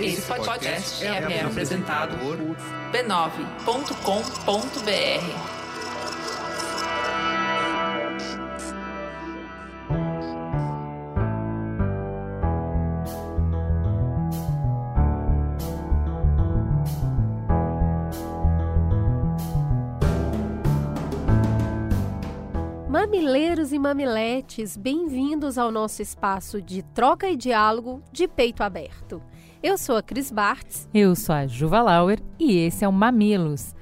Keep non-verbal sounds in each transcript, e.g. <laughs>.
Esse podcast é, é apresentado por b9.com.br. Mamileiros e mamiletes, bem-vindos ao nosso espaço de troca e diálogo de peito aberto. Eu sou a Cris Bartz. Eu sou a Juva Lauer e esse é o Mamilos.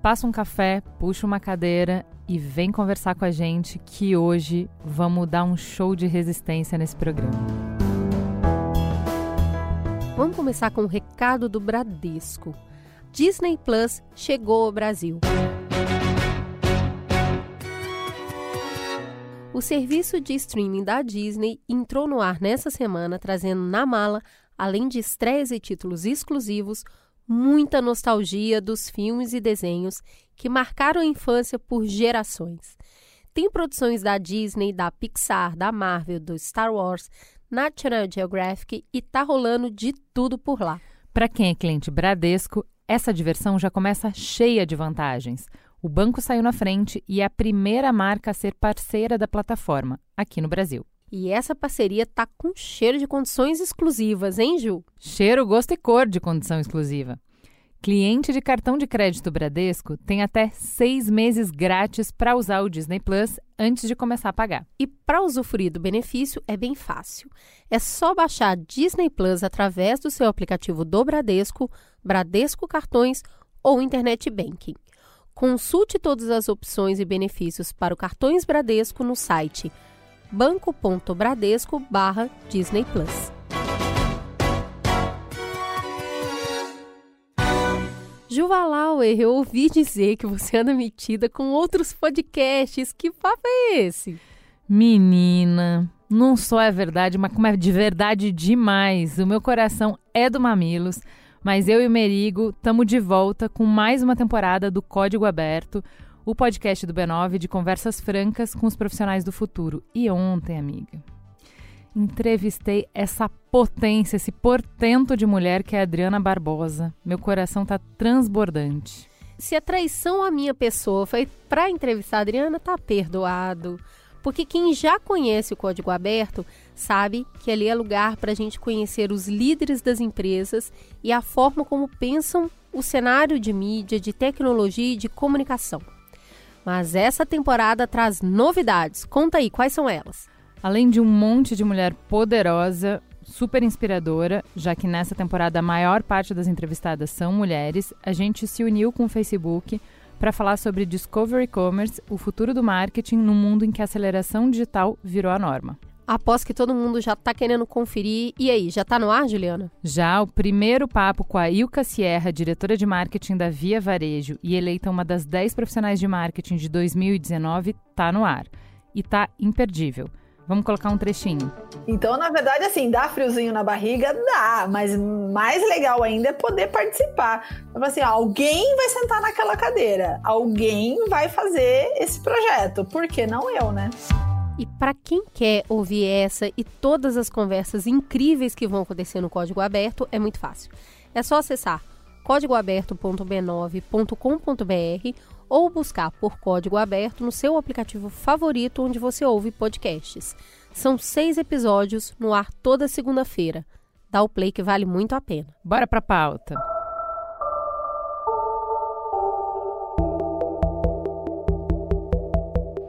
Passa um café, puxa uma cadeira e vem conversar com a gente que hoje vamos dar um show de resistência nesse programa. Vamos começar com um recado do Bradesco. Disney Plus chegou ao Brasil. O serviço de streaming da Disney entrou no ar nessa semana, trazendo na mala, além de estreias e títulos exclusivos, muita nostalgia dos filmes e desenhos que marcaram a infância por gerações. Tem produções da Disney, da Pixar, da Marvel, do Star Wars, National Geographic e tá rolando de tudo por lá. Para quem é cliente Bradesco, essa diversão já começa cheia de vantagens. O banco saiu na frente e é a primeira marca a ser parceira da plataforma, aqui no Brasil. E essa parceria tá com cheiro de condições exclusivas, hein, Ju? Cheiro, gosto e cor de condição exclusiva. Cliente de cartão de crédito Bradesco tem até seis meses grátis para usar o Disney Plus antes de começar a pagar. E para usufruir do benefício é bem fácil. É só baixar Disney Plus através do seu aplicativo do Bradesco, Bradesco Cartões ou Internet Banking. Consulte todas as opções e benefícios para o Cartões Bradesco no site banco.bradesco Disney Plus. Juva Lauer, eu ouvi dizer que você anda metida com outros podcasts. Que papo é esse? Menina, não só é verdade, mas como é de verdade demais. O meu coração é do Mamilos. Mas eu e o Merigo estamos de volta com mais uma temporada do Código Aberto, o podcast do B9 de conversas francas com os profissionais do futuro. E ontem, amiga, entrevistei essa potência, esse portento de mulher que é a Adriana Barbosa. Meu coração tá transbordante. Se a traição à minha pessoa foi para entrevistar a Adriana, tá perdoado. Porque quem já conhece o Código Aberto sabe que ali é lugar para a gente conhecer os líderes das empresas e a forma como pensam o cenário de mídia, de tecnologia e de comunicação. Mas essa temporada traz novidades. Conta aí, quais são elas? Além de um monte de mulher poderosa, super inspiradora, já que nessa temporada a maior parte das entrevistadas são mulheres, a gente se uniu com o Facebook para falar sobre Discovery Commerce, o futuro do marketing no mundo em que a aceleração digital virou a norma. Após que todo mundo já está querendo conferir. E aí, já está no ar, Juliana? Já, o primeiro papo com a Ilka Sierra, diretora de marketing da Via Varejo e eleita uma das 10 profissionais de marketing de 2019, está no ar. E tá imperdível. Vamos colocar um trechinho. Então, na verdade, assim, dá friozinho na barriga? Dá, mas mais legal ainda é poder participar. Então, assim, alguém vai sentar naquela cadeira, alguém vai fazer esse projeto, por que não eu, né? Para quem quer ouvir essa e todas as conversas incríveis que vão acontecer no Código Aberto, é muito fácil. É só acessar códigoaberto.b9.com.br ou buscar por Código Aberto no seu aplicativo favorito onde você ouve podcasts. São seis episódios no ar toda segunda-feira. Dá o play que vale muito a pena. Bora pra pauta.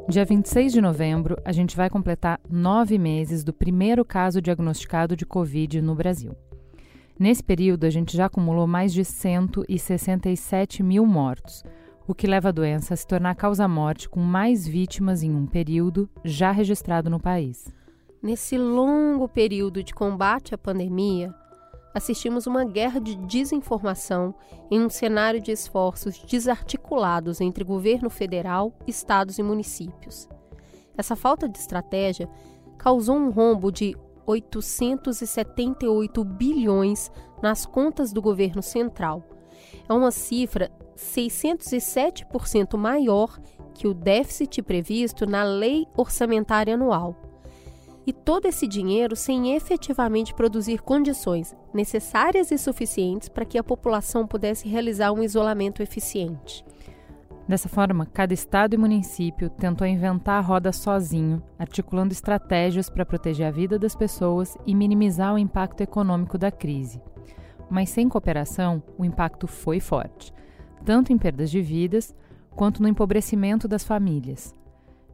Dia 26 de novembro, a gente vai completar nove meses do primeiro caso diagnosticado de Covid no Brasil. Nesse período, a gente já acumulou mais de 167 mil mortos, o que leva a doença a se tornar causa-morte com mais vítimas em um período já registrado no país. Nesse longo período de combate à pandemia, assistimos uma guerra de desinformação em um cenário de esforços desarticulados entre governo federal, estados e municípios. Essa falta de estratégia causou um rombo de 878 bilhões nas contas do governo central. É uma cifra 607% maior que o déficit previsto na Lei Orçamentária Anual. E todo esse dinheiro sem efetivamente produzir condições necessárias e suficientes para que a população pudesse realizar um isolamento eficiente. Dessa forma, cada estado e município tentou inventar a roda sozinho, articulando estratégias para proteger a vida das pessoas e minimizar o impacto econômico da crise. Mas sem cooperação, o impacto foi forte, tanto em perdas de vidas quanto no empobrecimento das famílias.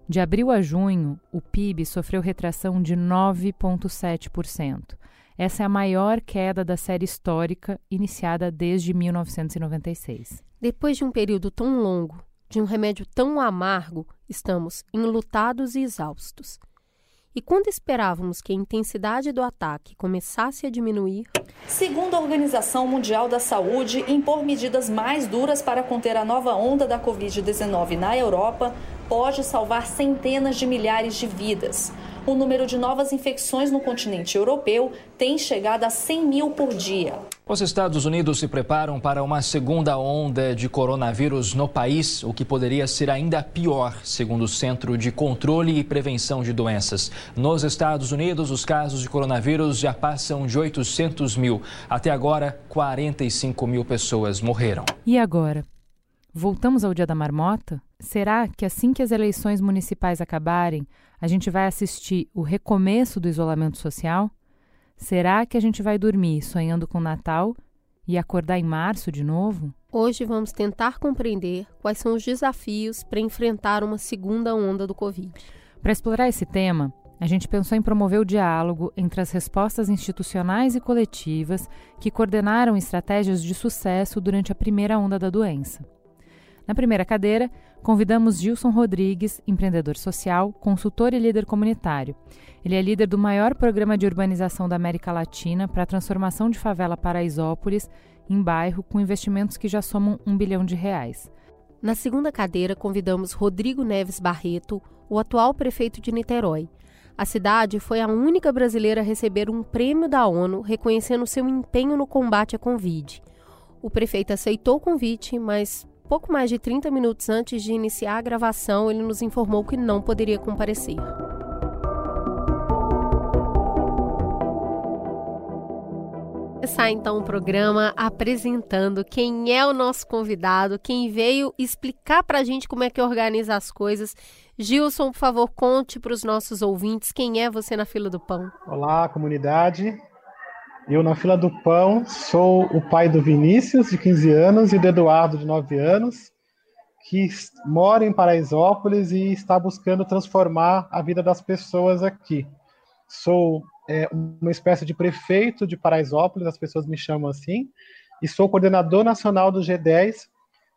De abril a junho, o PIB sofreu retração de 9,7%. Essa é a maior queda da série histórica iniciada desde 1996. Depois de um período tão longo, de um remédio tão amargo, estamos enlutados e exaustos. E quando esperávamos que a intensidade do ataque começasse a diminuir. Segundo a Organização Mundial da Saúde, impor medidas mais duras para conter a nova onda da Covid-19 na Europa pode salvar centenas de milhares de vidas o número de novas infecções no continente europeu tem chegado a 100 mil por dia. Os Estados Unidos se preparam para uma segunda onda de coronavírus no país, o que poderia ser ainda pior, segundo o Centro de Controle e Prevenção de Doenças. Nos Estados Unidos, os casos de coronavírus já passam de 800 mil. Até agora, 45 mil pessoas morreram. E agora? Voltamos ao Dia da Marmota? Será que assim que as eleições municipais acabarem, a gente vai assistir o recomeço do isolamento social? Será que a gente vai dormir sonhando com Natal e acordar em março de novo? Hoje vamos tentar compreender quais são os desafios para enfrentar uma segunda onda do Covid. Para explorar esse tema, a gente pensou em promover o diálogo entre as respostas institucionais e coletivas que coordenaram estratégias de sucesso durante a primeira onda da doença. Na primeira cadeira, convidamos Gilson Rodrigues, empreendedor social, consultor e líder comunitário. Ele é líder do maior programa de urbanização da América Latina para a transformação de favela Paraisópolis em bairro com investimentos que já somam um bilhão de reais. Na segunda cadeira, convidamos Rodrigo Neves Barreto, o atual prefeito de Niterói. A cidade foi a única brasileira a receber um prêmio da ONU reconhecendo seu empenho no combate à Covid. O prefeito aceitou o convite, mas pouco mais de 30 minutos antes de iniciar a gravação, ele nos informou que não poderia comparecer. Começar então o programa apresentando quem é o nosso convidado, quem veio explicar para a gente como é que organiza as coisas. Gilson, por favor, conte para os nossos ouvintes quem é você na fila do pão. Olá, comunidade. Eu, na fila do pão, sou o pai do Vinícius, de 15 anos, e do Eduardo, de 9 anos, que mora em Paraisópolis e está buscando transformar a vida das pessoas aqui. Sou é, uma espécie de prefeito de Paraisópolis, as pessoas me chamam assim, e sou coordenador nacional do G10,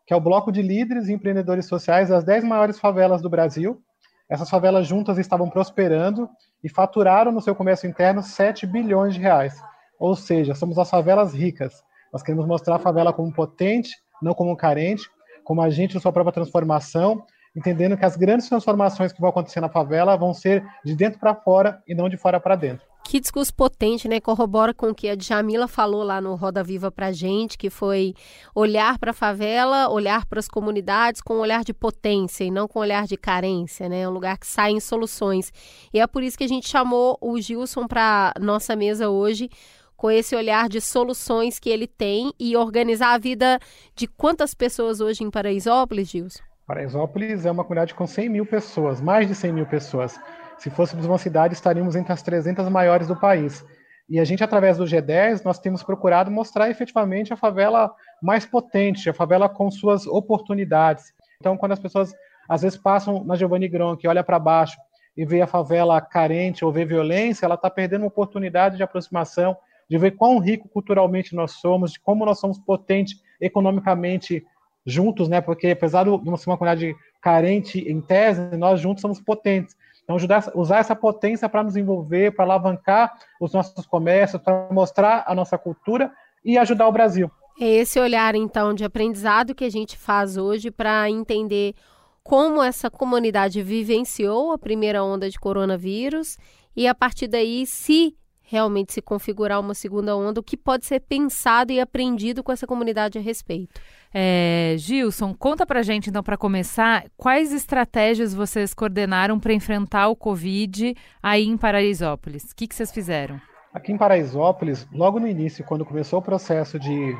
que é o bloco de líderes e empreendedores sociais das 10 maiores favelas do Brasil. Essas favelas juntas estavam prosperando e faturaram no seu comércio interno 7 bilhões de reais. Ou seja, somos as favelas ricas. Nós queremos mostrar a favela como potente, não como carente, como agente de sua própria transformação, entendendo que as grandes transformações que vão acontecer na favela vão ser de dentro para fora e não de fora para dentro. Que discurso potente, né? Corrobora com o que a Djamila falou lá no Roda Viva pra gente, que foi olhar para a favela, olhar para as comunidades com um olhar de potência e não com um olhar de carência, né? Um lugar que sai em soluções. E é por isso que a gente chamou o Gilson para nossa mesa hoje, com esse olhar de soluções que ele tem e organizar a vida de quantas pessoas hoje em Paraisópolis, Gilson? Paraisópolis é uma comunidade com 100 mil pessoas, mais de 100 mil pessoas. Se fôssemos uma cidade, estaríamos entre as 300 maiores do país. E a gente, através do G10, nós temos procurado mostrar efetivamente a favela mais potente, a favela com suas oportunidades. Então, quando as pessoas às vezes passam na Giovanni Gron, que olha para baixo e vê a favela carente ou vê violência, ela está perdendo uma oportunidade de aproximação, de ver quão rico culturalmente nós somos, de como nós somos potentes economicamente juntos, né? Porque apesar de ser uma comunidade carente em tese, nós juntos somos potentes. Então, usar essa potência para nos envolver, para alavancar os nossos comércios, para mostrar a nossa cultura e ajudar o Brasil. É esse olhar, então, de aprendizado que a gente faz hoje para entender como essa comunidade vivenciou a primeira onda de coronavírus e, a partir daí, se realmente se configurar uma segunda onda, o que pode ser pensado e aprendido com essa comunidade a respeito. É, Gilson, conta pra gente então para começar, quais estratégias vocês coordenaram para enfrentar o Covid aí em Paraisópolis? O que, que vocês fizeram? Aqui em Paraisópolis, logo no início, quando começou o processo de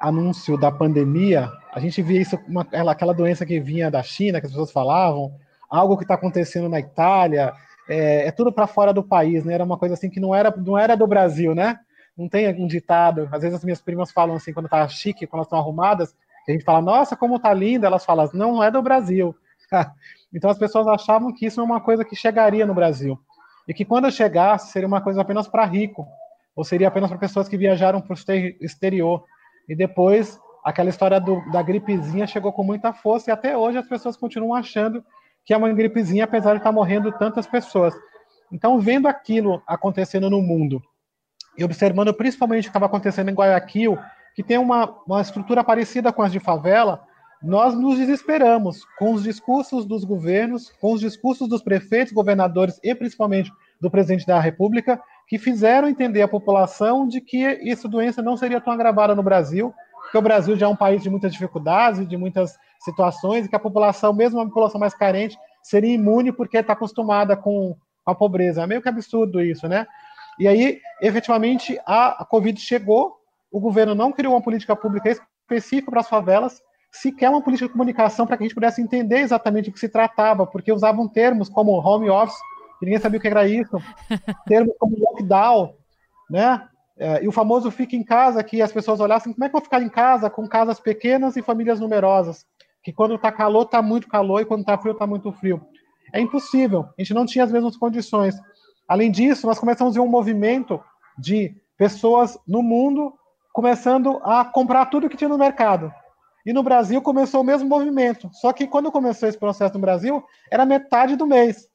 anúncio da pandemia, a gente via isso, uma, aquela doença que vinha da China, que as pessoas falavam, algo que está acontecendo na Itália, é, é tudo para fora do país, né? Era uma coisa assim que não era, não era do Brasil, né? Não tem um ditado. Às vezes as minhas primas falam assim, quando tá chique, quando elas estão arrumadas, a gente fala, nossa, como tá linda, elas falam, não, é do Brasil. <laughs> então as pessoas achavam que isso é uma coisa que chegaria no Brasil. E que quando chegasse, seria uma coisa apenas para rico, ou seria apenas para pessoas que viajaram para o exterior. E depois, aquela história do, da gripezinha chegou com muita força, e até hoje as pessoas continuam achando que é uma gripezinha, apesar de estar morrendo tantas pessoas. Então, vendo aquilo acontecendo no mundo e observando principalmente o que estava acontecendo em Guayaquil, que tem uma, uma estrutura parecida com as de favela, nós nos desesperamos com os discursos dos governos, com os discursos dos prefeitos, governadores e principalmente do presidente da República, que fizeram entender à população de que essa doença não seria tão agravada no Brasil, que o Brasil já é um país de muitas dificuldades, de muitas situações, e que a população, mesmo a população mais carente, seria imune porque está acostumada com a pobreza. É meio que absurdo isso, né? E aí, efetivamente, a, a Covid chegou, o governo não criou uma política pública específica para as favelas, sequer uma política de comunicação para que a gente pudesse entender exatamente o que se tratava, porque usavam termos como home office, que ninguém sabia o que era isso, <laughs> termos como lockdown, né? É, e o famoso fica em casa, que as pessoas olhassem, como é que eu vou ficar em casa com casas pequenas e famílias numerosas? Que quando está calor, está muito calor, e quando está frio, está muito frio. É impossível, a gente não tinha as mesmas condições. Além disso, nós começamos a ver um movimento de pessoas no mundo começando a comprar tudo que tinha no mercado. E no Brasil começou o mesmo movimento. Só que quando começou esse processo no Brasil, era metade do mês.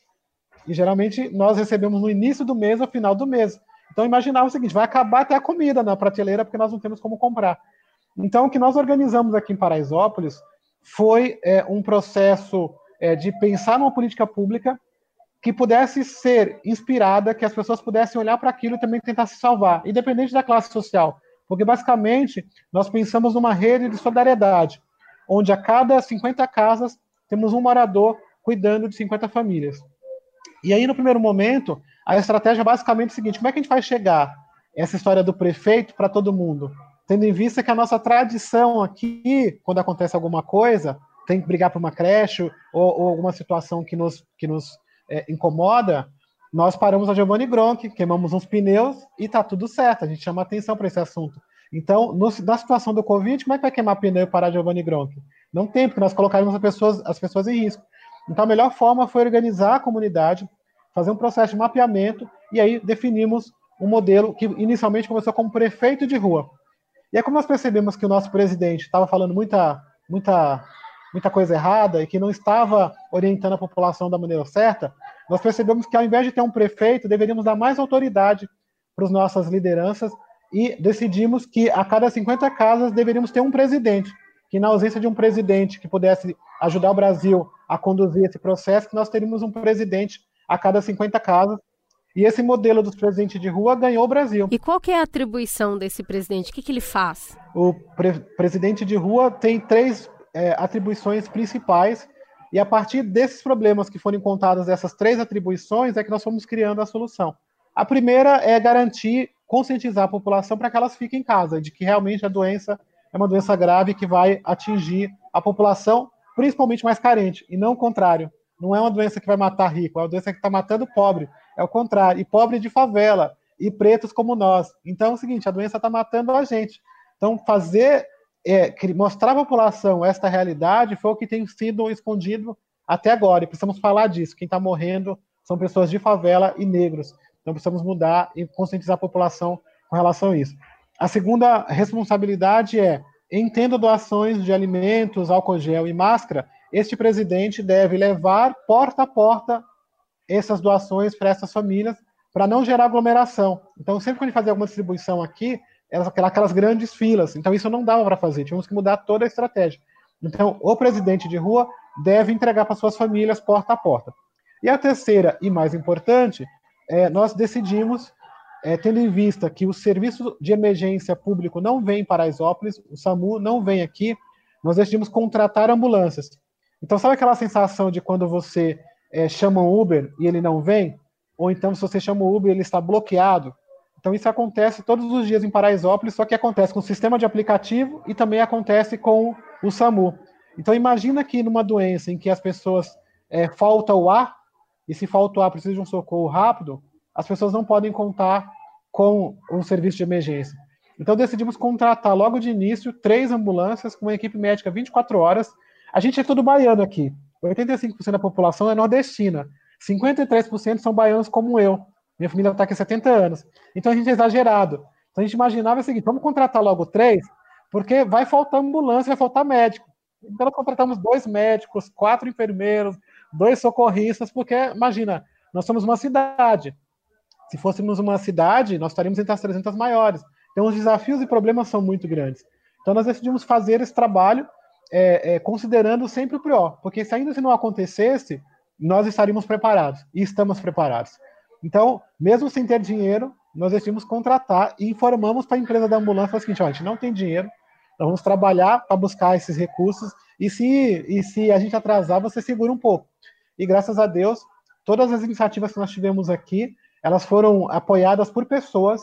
E geralmente nós recebemos no início do mês ou final do mês. Então imaginava o seguinte: vai acabar até a comida na prateleira porque nós não temos como comprar. Então o que nós organizamos aqui em Paraisópolis foi é, um processo é, de pensar numa política pública que pudesse ser inspirada, que as pessoas pudessem olhar para aquilo e também tentar se salvar, independente da classe social. Porque, basicamente, nós pensamos numa rede de solidariedade, onde a cada 50 casas temos um morador cuidando de 50 famílias. E aí, no primeiro momento, a estratégia é basicamente o seguinte: como é que a gente vai chegar essa história do prefeito para todo mundo? Tendo em vista que a nossa tradição aqui, quando acontece alguma coisa, tem que brigar por uma creche ou, ou alguma situação que nos, que nos é, incomoda, nós paramos a Giovanni Gronk, queimamos uns pneus e tá tudo certo. A gente chama atenção para esse assunto. Então, no, na situação do Covid, como é que vai queimar pneu e parar Giovanni Gronk? Não tem, porque nós colocaríamos as pessoas, as pessoas em risco. Então, a melhor forma foi organizar a comunidade, fazer um processo de mapeamento e aí definimos um modelo que inicialmente começou como prefeito de rua. E aí, como nós percebemos que o nosso presidente estava falando muita, muita, muita coisa errada e que não estava orientando a população da maneira certa, nós percebemos que ao invés de ter um prefeito, deveríamos dar mais autoridade para as nossas lideranças e decidimos que a cada 50 casas deveríamos ter um presidente, que na ausência de um presidente que pudesse ajudar o Brasil a conduzir esse processo, nós teríamos um presidente a cada 50 casas. E esse modelo dos presidentes de rua ganhou o Brasil. E qual que é a atribuição desse presidente? O que, que ele faz? O pre presidente de rua tem três é, atribuições principais e a partir desses problemas que foram encontrados, essas três atribuições, é que nós fomos criando a solução. A primeira é garantir, conscientizar a população para que elas fiquem em casa, de que realmente a doença é uma doença grave que vai atingir a população, principalmente mais carente, e não o contrário. Não é uma doença que vai matar rico, é uma doença que está matando pobre. É o contrário, e pobre de favela, e pretos como nós. Então é o seguinte, a doença está matando a gente. Então, fazer é, mostrar à população esta realidade foi o que tem sido escondido até agora. E precisamos falar disso. Quem está morrendo são pessoas de favela e negros. Então precisamos mudar e conscientizar a população com relação a isso. A segunda responsabilidade é entenda doações de alimentos, álcool gel e máscara. Este presidente deve levar porta a porta essas doações para essas famílias para não gerar aglomeração. Então, sempre que a gente fazer alguma distribuição aqui, aquelas grandes filas. Então, isso não dava para fazer, tínhamos que mudar toda a estratégia. Então, o presidente de rua deve entregar para suas famílias porta a porta. E a terceira e mais importante, é, nós decidimos é, tendo em vista que o serviço de emergência público não vem para Paraisópolis, o SAMU não vem aqui, nós decidimos contratar ambulâncias. Então, sabe aquela sensação de quando você é, chama um Uber e ele não vem? Ou então, se você chama o Uber ele está bloqueado? Então, isso acontece todos os dias em Paraisópolis, só que acontece com o sistema de aplicativo e também acontece com o SAMU. Então, imagina que numa doença em que as pessoas é, falta o ar, e se falta o ar precisa de um socorro rápido, as pessoas não podem contar com um serviço de emergência. Então, decidimos contratar logo de início três ambulâncias com uma equipe médica 24 horas. A gente é todo baiano aqui. 85% da população é nordestina. 53% são baianos como eu. Minha família está aqui há 70 anos. Então a gente é exagerado. Então a gente imaginava o seguinte: vamos contratar logo três, porque vai faltar ambulância, vai faltar médico. Então nós contratamos dois médicos, quatro enfermeiros, dois socorristas, porque imagina, nós somos uma cidade. Se fôssemos uma cidade, nós estaríamos entre as 300 maiores. Então os desafios e problemas são muito grandes. Então nós decidimos fazer esse trabalho é, é, considerando sempre o pior, porque se ainda se não acontecesse, nós estaríamos preparados e estamos preparados. Então, mesmo sem ter dinheiro, nós decidimos contratar e informamos para a empresa da ambulância o seguinte: ó, a gente não tem dinheiro, nós vamos trabalhar para buscar esses recursos e se, e se a gente atrasar, você segura um pouco. E graças a Deus, todas as iniciativas que nós tivemos aqui, elas foram apoiadas por pessoas,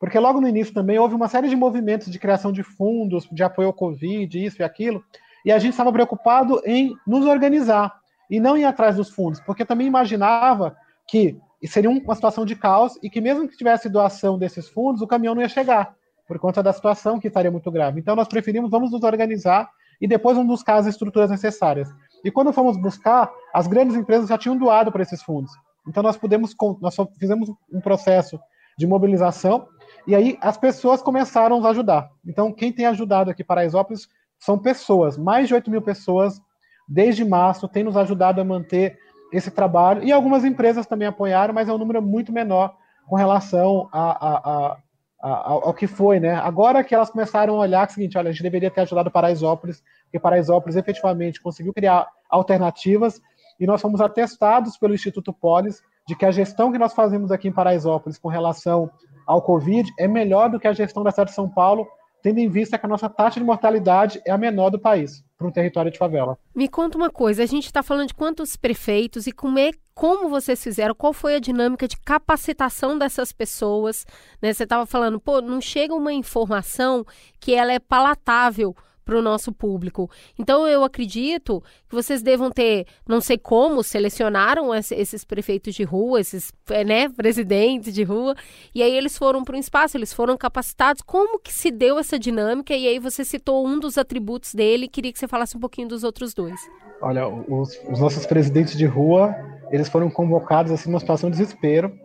porque logo no início também houve uma série de movimentos de criação de fundos, de apoio ao Covid, isso e aquilo, e a gente estava preocupado em nos organizar e não ir atrás dos fundos, porque também imaginava que seria uma situação de caos e que mesmo que tivesse doação desses fundos, o caminhão não ia chegar, por conta da situação que estaria muito grave. Então nós preferimos, vamos nos organizar e depois vamos buscar as estruturas necessárias. E quando fomos buscar, as grandes empresas já tinham doado para esses fundos. Então nós pudemos, nós fizemos um processo de mobilização e aí as pessoas começaram a nos ajudar. Então quem tem ajudado aqui para Paraisópolis são pessoas, mais de 8 mil pessoas desde março, tem nos ajudado a manter esse trabalho. E algumas empresas também apoiaram, mas é um número muito menor com relação a, a, a, ao que foi, né? Agora que elas começaram a olhar é o seguinte, olha, a gente deveria ter ajudado Paraisópolis, porque Paraisópolis efetivamente conseguiu criar alternativas e nós fomos atestados pelo Instituto Polis de que a gestão que nós fazemos aqui em Paraisópolis com relação ao Covid é melhor do que a gestão da cidade de São Paulo tendo em vista que a nossa taxa de mortalidade é a menor do país para um território de favela. Me conta uma coisa, a gente está falando de quantos prefeitos e como é como vocês fizeram, qual foi a dinâmica de capacitação dessas pessoas, né? Você estava falando, pô, não chega uma informação que ela é palatável para o nosso público. Então, eu acredito que vocês devam ter, não sei como, selecionaram esses prefeitos de rua, esses é, né, presidentes de rua, e aí eles foram para um espaço, eles foram capacitados. Como que se deu essa dinâmica? E aí você citou um dos atributos dele, queria que você falasse um pouquinho dos outros dois. Olha, os, os nossos presidentes de rua, eles foram convocados assim numa situação de desespero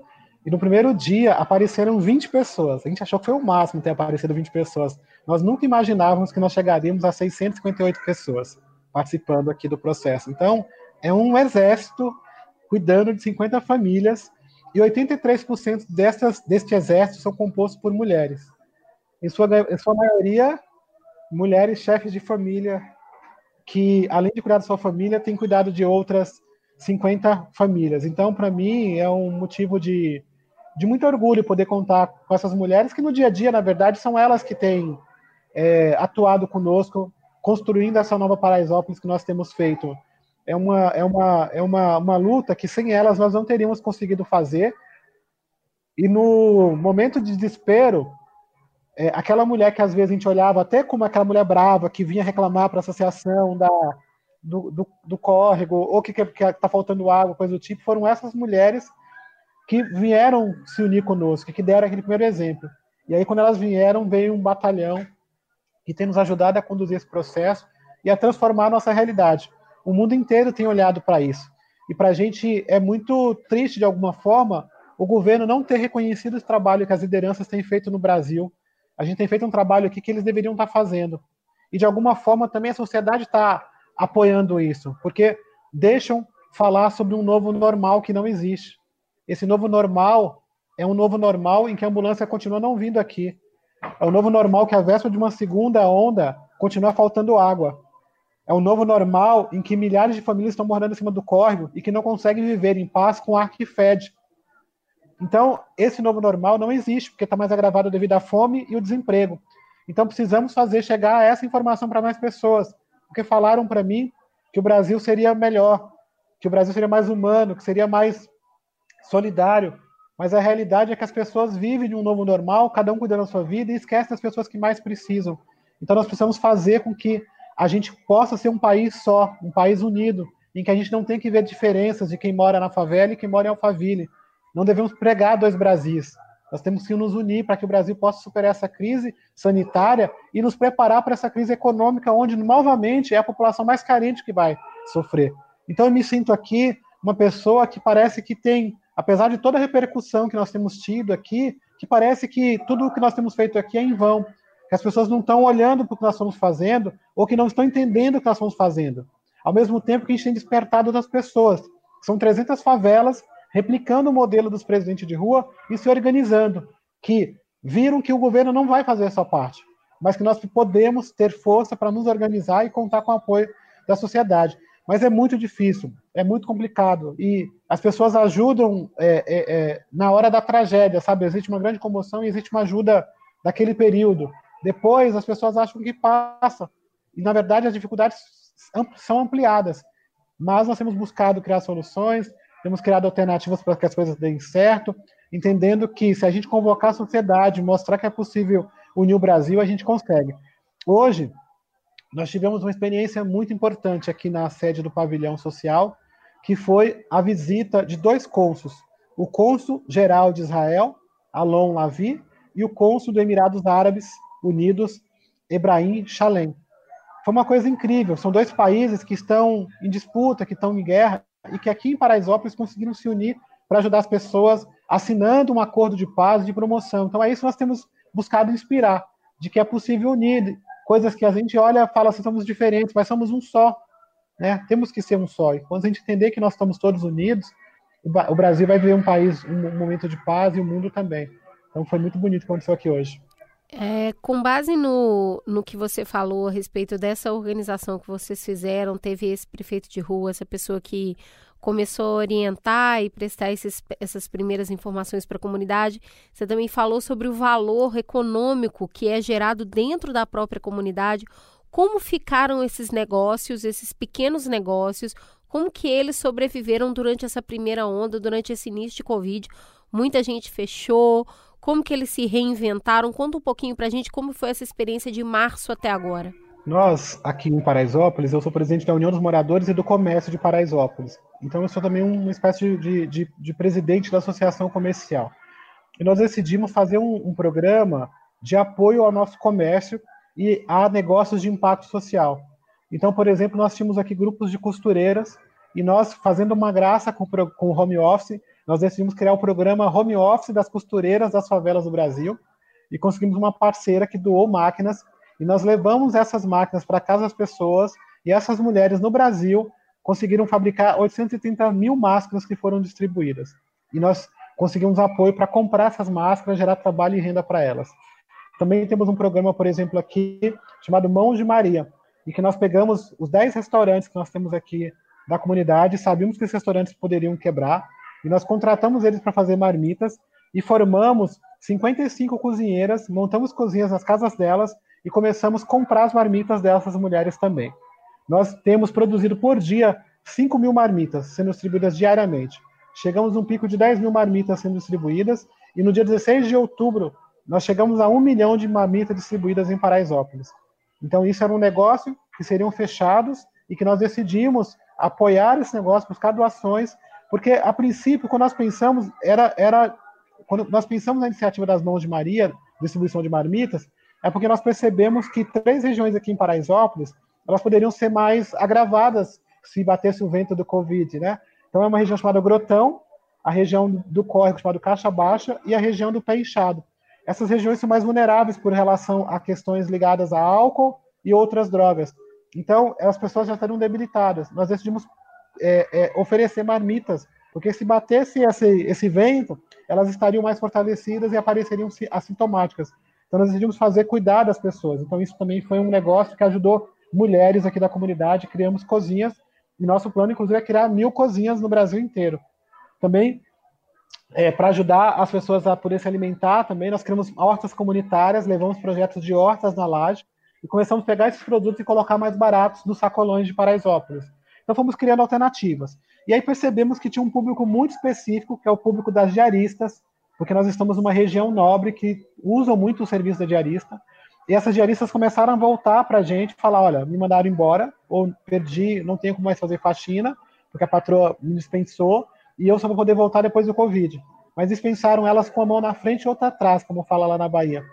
e no primeiro dia apareceram 20 pessoas. A gente achou que foi o máximo ter aparecido 20 pessoas. Nós nunca imaginávamos que nós chegaríamos a 658 pessoas participando aqui do processo. Então, é um exército cuidando de 50 famílias e 83% dessas, deste exército são compostos por mulheres. Em sua, em sua maioria, mulheres chefes de família que, além de cuidar da sua família, têm cuidado de outras 50 famílias. Então, para mim, é um motivo de de muito orgulho poder contar com essas mulheres que no dia a dia, na verdade, são elas que têm é, atuado conosco, construindo essa nova Paraisópolis que nós temos feito. É uma, é uma, é uma, uma luta que sem elas nós não teríamos conseguido fazer. E no momento de desespero, é, aquela mulher que às vezes a gente olhava até como aquela mulher brava que vinha reclamar para a associação da, do, do, do, córrego, ou que está faltando água, coisa do tipo, foram essas mulheres que vieram se unir conosco, que deram aquele primeiro exemplo. E aí, quando elas vieram, veio um batalhão que tem nos ajudado a conduzir esse processo e a transformar a nossa realidade. O mundo inteiro tem olhado para isso. E para a gente é muito triste, de alguma forma, o governo não ter reconhecido esse trabalho que as lideranças têm feito no Brasil. A gente tem feito um trabalho aqui que eles deveriam estar fazendo. E, de alguma forma, também a sociedade está apoiando isso, porque deixam falar sobre um novo normal que não existe. Esse novo normal é um novo normal em que a ambulância continua não vindo aqui. É o um novo normal que, a véspera de uma segunda onda, continua faltando água. É um novo normal em que milhares de famílias estão morando em cima do córrego e que não conseguem viver em paz com ar que fede. Então, esse novo normal não existe, porque está mais agravado devido à fome e o desemprego. Então, precisamos fazer chegar essa informação para mais pessoas, porque falaram para mim que o Brasil seria melhor, que o Brasil seria mais humano, que seria mais solidário, mas a realidade é que as pessoas vivem de um novo normal, cada um cuidando da sua vida e esquece das pessoas que mais precisam. Então nós precisamos fazer com que a gente possa ser um país só, um país unido, em que a gente não tem que ver diferenças de quem mora na favela e quem mora em Alphaville. Não devemos pregar dois Brasis. Nós temos que nos unir para que o Brasil possa superar essa crise sanitária e nos preparar para essa crise econômica, onde novamente é a população mais carente que vai sofrer. Então eu me sinto aqui uma pessoa que parece que tem apesar de toda a repercussão que nós temos tido aqui, que parece que tudo o que nós temos feito aqui é em vão, que as pessoas não estão olhando para o que nós estamos fazendo ou que não estão entendendo o que nós estamos fazendo. Ao mesmo tempo que a gente tem despertado das pessoas. São 300 favelas replicando o modelo dos presidentes de rua e se organizando, que viram que o governo não vai fazer essa parte, mas que nós podemos ter força para nos organizar e contar com o apoio da sociedade. Mas é muito difícil, é muito complicado. E as pessoas ajudam é, é, é, na hora da tragédia, sabe? Existe uma grande comoção e existe uma ajuda naquele período. Depois as pessoas acham que passa. E na verdade as dificuldades são ampliadas. Mas nós temos buscado criar soluções, temos criado alternativas para que as coisas deem certo, entendendo que se a gente convocar a sociedade, mostrar que é possível unir o Brasil, a gente consegue. Hoje, nós tivemos uma experiência muito importante aqui na sede do Pavilhão Social, que foi a visita de dois cônsuls, o cônsul geral de Israel, Alon Lavi, e o cônsul do Emirados Árabes Unidos, Ebrahim Shalem. Foi uma coisa incrível, são dois países que estão em disputa, que estão em guerra, e que aqui em Paraisópolis conseguiram se unir para ajudar as pessoas assinando um acordo de paz e de promoção. Então é isso que nós temos buscado inspirar, de que é possível unir coisas que a gente olha e fala assim, somos diferentes, mas somos um só. Né? Temos que ser um só. E quando a gente entender que nós estamos todos unidos, o Brasil vai viver um país, um momento de paz e o mundo também. Então foi muito bonito o que aconteceu aqui hoje. É, com base no, no que você falou a respeito dessa organização que vocês fizeram, teve esse prefeito de rua, essa pessoa que começou a orientar e prestar esses, essas primeiras informações para a comunidade. Você também falou sobre o valor econômico que é gerado dentro da própria comunidade. Como ficaram esses negócios, esses pequenos negócios? Como que eles sobreviveram durante essa primeira onda, durante esse início de Covid? Muita gente fechou. Como que eles se reinventaram? Conta um pouquinho para a gente como foi essa experiência de março até agora. Nós, aqui em Paraisópolis, eu sou presidente da União dos Moradores e do Comércio de Paraisópolis. Então, eu sou também uma espécie de, de, de presidente da Associação Comercial. E nós decidimos fazer um, um, programa de apoio ao nosso comércio e a negócios de impacto social. Então, por exemplo, nós tínhamos aqui grupos de costureiras e nós, fazendo uma graça com, com o home office, nós decidimos criar o programa Home Office das costureiras das favelas do Brasil e conseguimos uma parceira que doou máquinas e nós levamos essas máquinas para casa das pessoas e essas mulheres no Brasil conseguiram fabricar 830 mil máscaras que foram distribuídas. E nós conseguimos apoio para comprar essas máscaras, gerar trabalho e renda para elas. Também temos um programa, por exemplo, aqui, chamado Mãos de Maria, em que nós pegamos os 10 restaurantes que nós temos aqui da comunidade, sabíamos que esses restaurantes poderiam quebrar, e nós contratamos eles para fazer marmitas e formamos 55 cozinheiras, montamos cozinhas nas casas delas e começamos a comprar as marmitas dessas mulheres também. Nós temos produzido por dia 5 mil marmitas sendo distribuídas diariamente. Chegamos um pico de 10 mil marmitas sendo distribuídas e no dia 16 de outubro nós chegamos a 1 milhão de marmitas distribuídas em Paraisópolis. Então isso era um negócio que seriam fechados e que nós decidimos apoiar esse negócio, buscar doações, porque a princípio, quando nós pensamos, era, era quando nós pensamos na iniciativa das Mãos de Maria, distribuição de marmitas, é porque nós percebemos que três regiões aqui em Paraisópolis, elas poderiam ser mais agravadas se batesse o vento do Covid, né? Então é uma região chamada Grotão, a região do córrego chamada Caixa Baixa e a região do Pé Inchado. Essas regiões são mais vulneráveis por relação a questões ligadas a álcool e outras drogas. Então, as pessoas já estariam debilitadas. Nós decidimos é, é, oferecer marmitas, porque se batesse esse, esse vento, elas estariam mais fortalecidas e apareceriam assintomáticas. Então, nós decidimos fazer cuidar das pessoas. Então, isso também foi um negócio que ajudou mulheres aqui da comunidade. Criamos cozinhas, e nosso plano, inclusive, é criar mil cozinhas no Brasil inteiro. Também é, para ajudar as pessoas a poder se alimentar também, nós criamos hortas comunitárias, levamos projetos de hortas na laje e começamos a pegar esses produtos e colocar mais baratos nos sacolões de Paraisópolis. Então fomos criando alternativas. E aí percebemos que tinha um público muito específico, que é o público das diaristas, porque nós estamos numa região nobre que usam muito o serviço da diarista. E essas diaristas começaram a voltar para a gente, falar, olha, me mandaram embora, ou perdi, não tenho como mais fazer faxina, porque a patroa me dispensou, e eu só vou poder voltar depois do Covid. Mas dispensaram elas com a mão na frente e outra atrás, como fala lá na Bahia.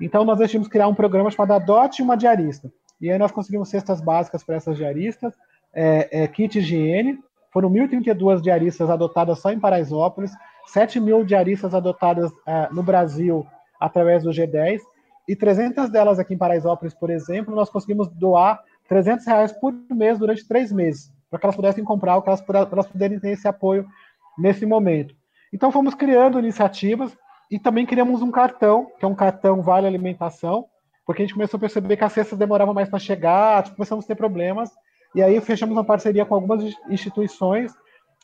Então nós decidimos criar um programa chamado Adote uma Diarista. E aí nós conseguimos cestas básicas para essas diaristas, é, é, kit higiene. Foram 1.032 diaristas adotadas só em Paraisópolis, 7 mil diaristas adotadas é, no Brasil através do G10, e 300 delas aqui em Paraisópolis, por exemplo, nós conseguimos doar 300 reais por mês durante três meses, para que elas pudessem comprar, para elas, elas puderem ter esse apoio nesse momento. Então fomos criando iniciativas e também criamos um cartão, que é um cartão Vale Alimentação, porque a gente começou a perceber que as cestas demoravam mais para chegar, tipo, começamos a ter problemas, e aí fechamos uma parceria com algumas instituições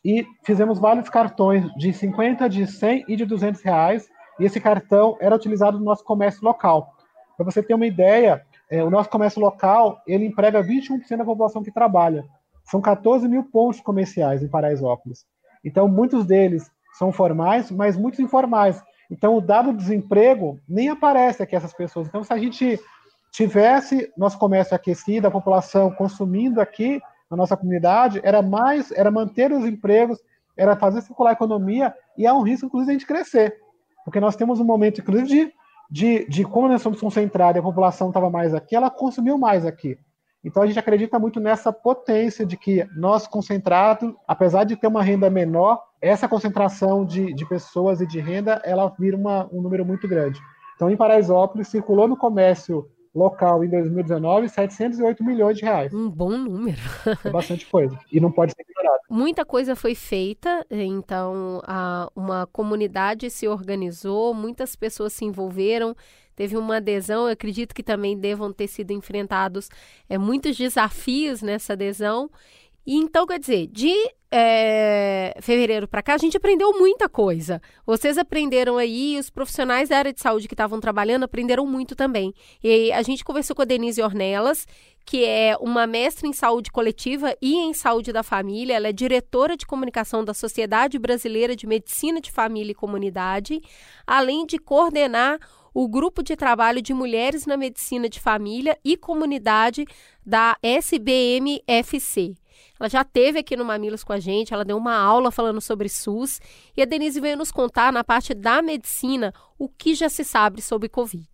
e fizemos vários cartões de 50, de 100 e de 200 reais, e esse cartão era utilizado no nosso comércio local. Para você ter uma ideia, é, o nosso comércio local, ele emprega 21% da população que trabalha. São 14 mil pontos comerciais em Paraisópolis. Então, muitos deles são formais, mas muitos informais. Então, o dado desemprego nem aparece aqui essas pessoas. Então, se a gente tivesse nosso comércio aquecido, a população consumindo aqui na nossa comunidade, era mais, era manter os empregos, era fazer circular a economia e há um risco, inclusive, de a gente crescer. Porque nós temos um momento, inclusive, de, de, de como nós somos concentrados e a população estava mais aqui, ela consumiu mais aqui. Então a gente acredita muito nessa potência de que nós concentrados, apesar de ter uma renda menor, essa concentração de, de pessoas e de renda, ela vira uma, um número muito grande. Então, em Paraisópolis, circulou no comércio local em 2019 708 milhões de reais. Um bom número. <laughs> É bastante coisa. E não pode ser ignorado. Muita coisa foi feita, então a, uma comunidade se organizou, muitas pessoas se envolveram, teve uma adesão. Eu acredito que também devam ter sido enfrentados é, muitos desafios nessa adesão. E então, quer dizer, de é, fevereiro para cá, a gente aprendeu muita coisa. Vocês aprenderam aí, os profissionais da área de saúde que estavam trabalhando aprenderam muito também. E a gente conversou com a Denise Ornelas, que é uma mestre em saúde coletiva e em saúde da família. Ela é diretora de comunicação da Sociedade Brasileira de Medicina de Família e Comunidade, além de coordenar o grupo de trabalho de mulheres na medicina de família e comunidade da SBMFC. Ela já teve aqui no Mamilos com a gente, ela deu uma aula falando sobre SUS e a Denise veio nos contar na parte da medicina o que já se sabe sobre Covid.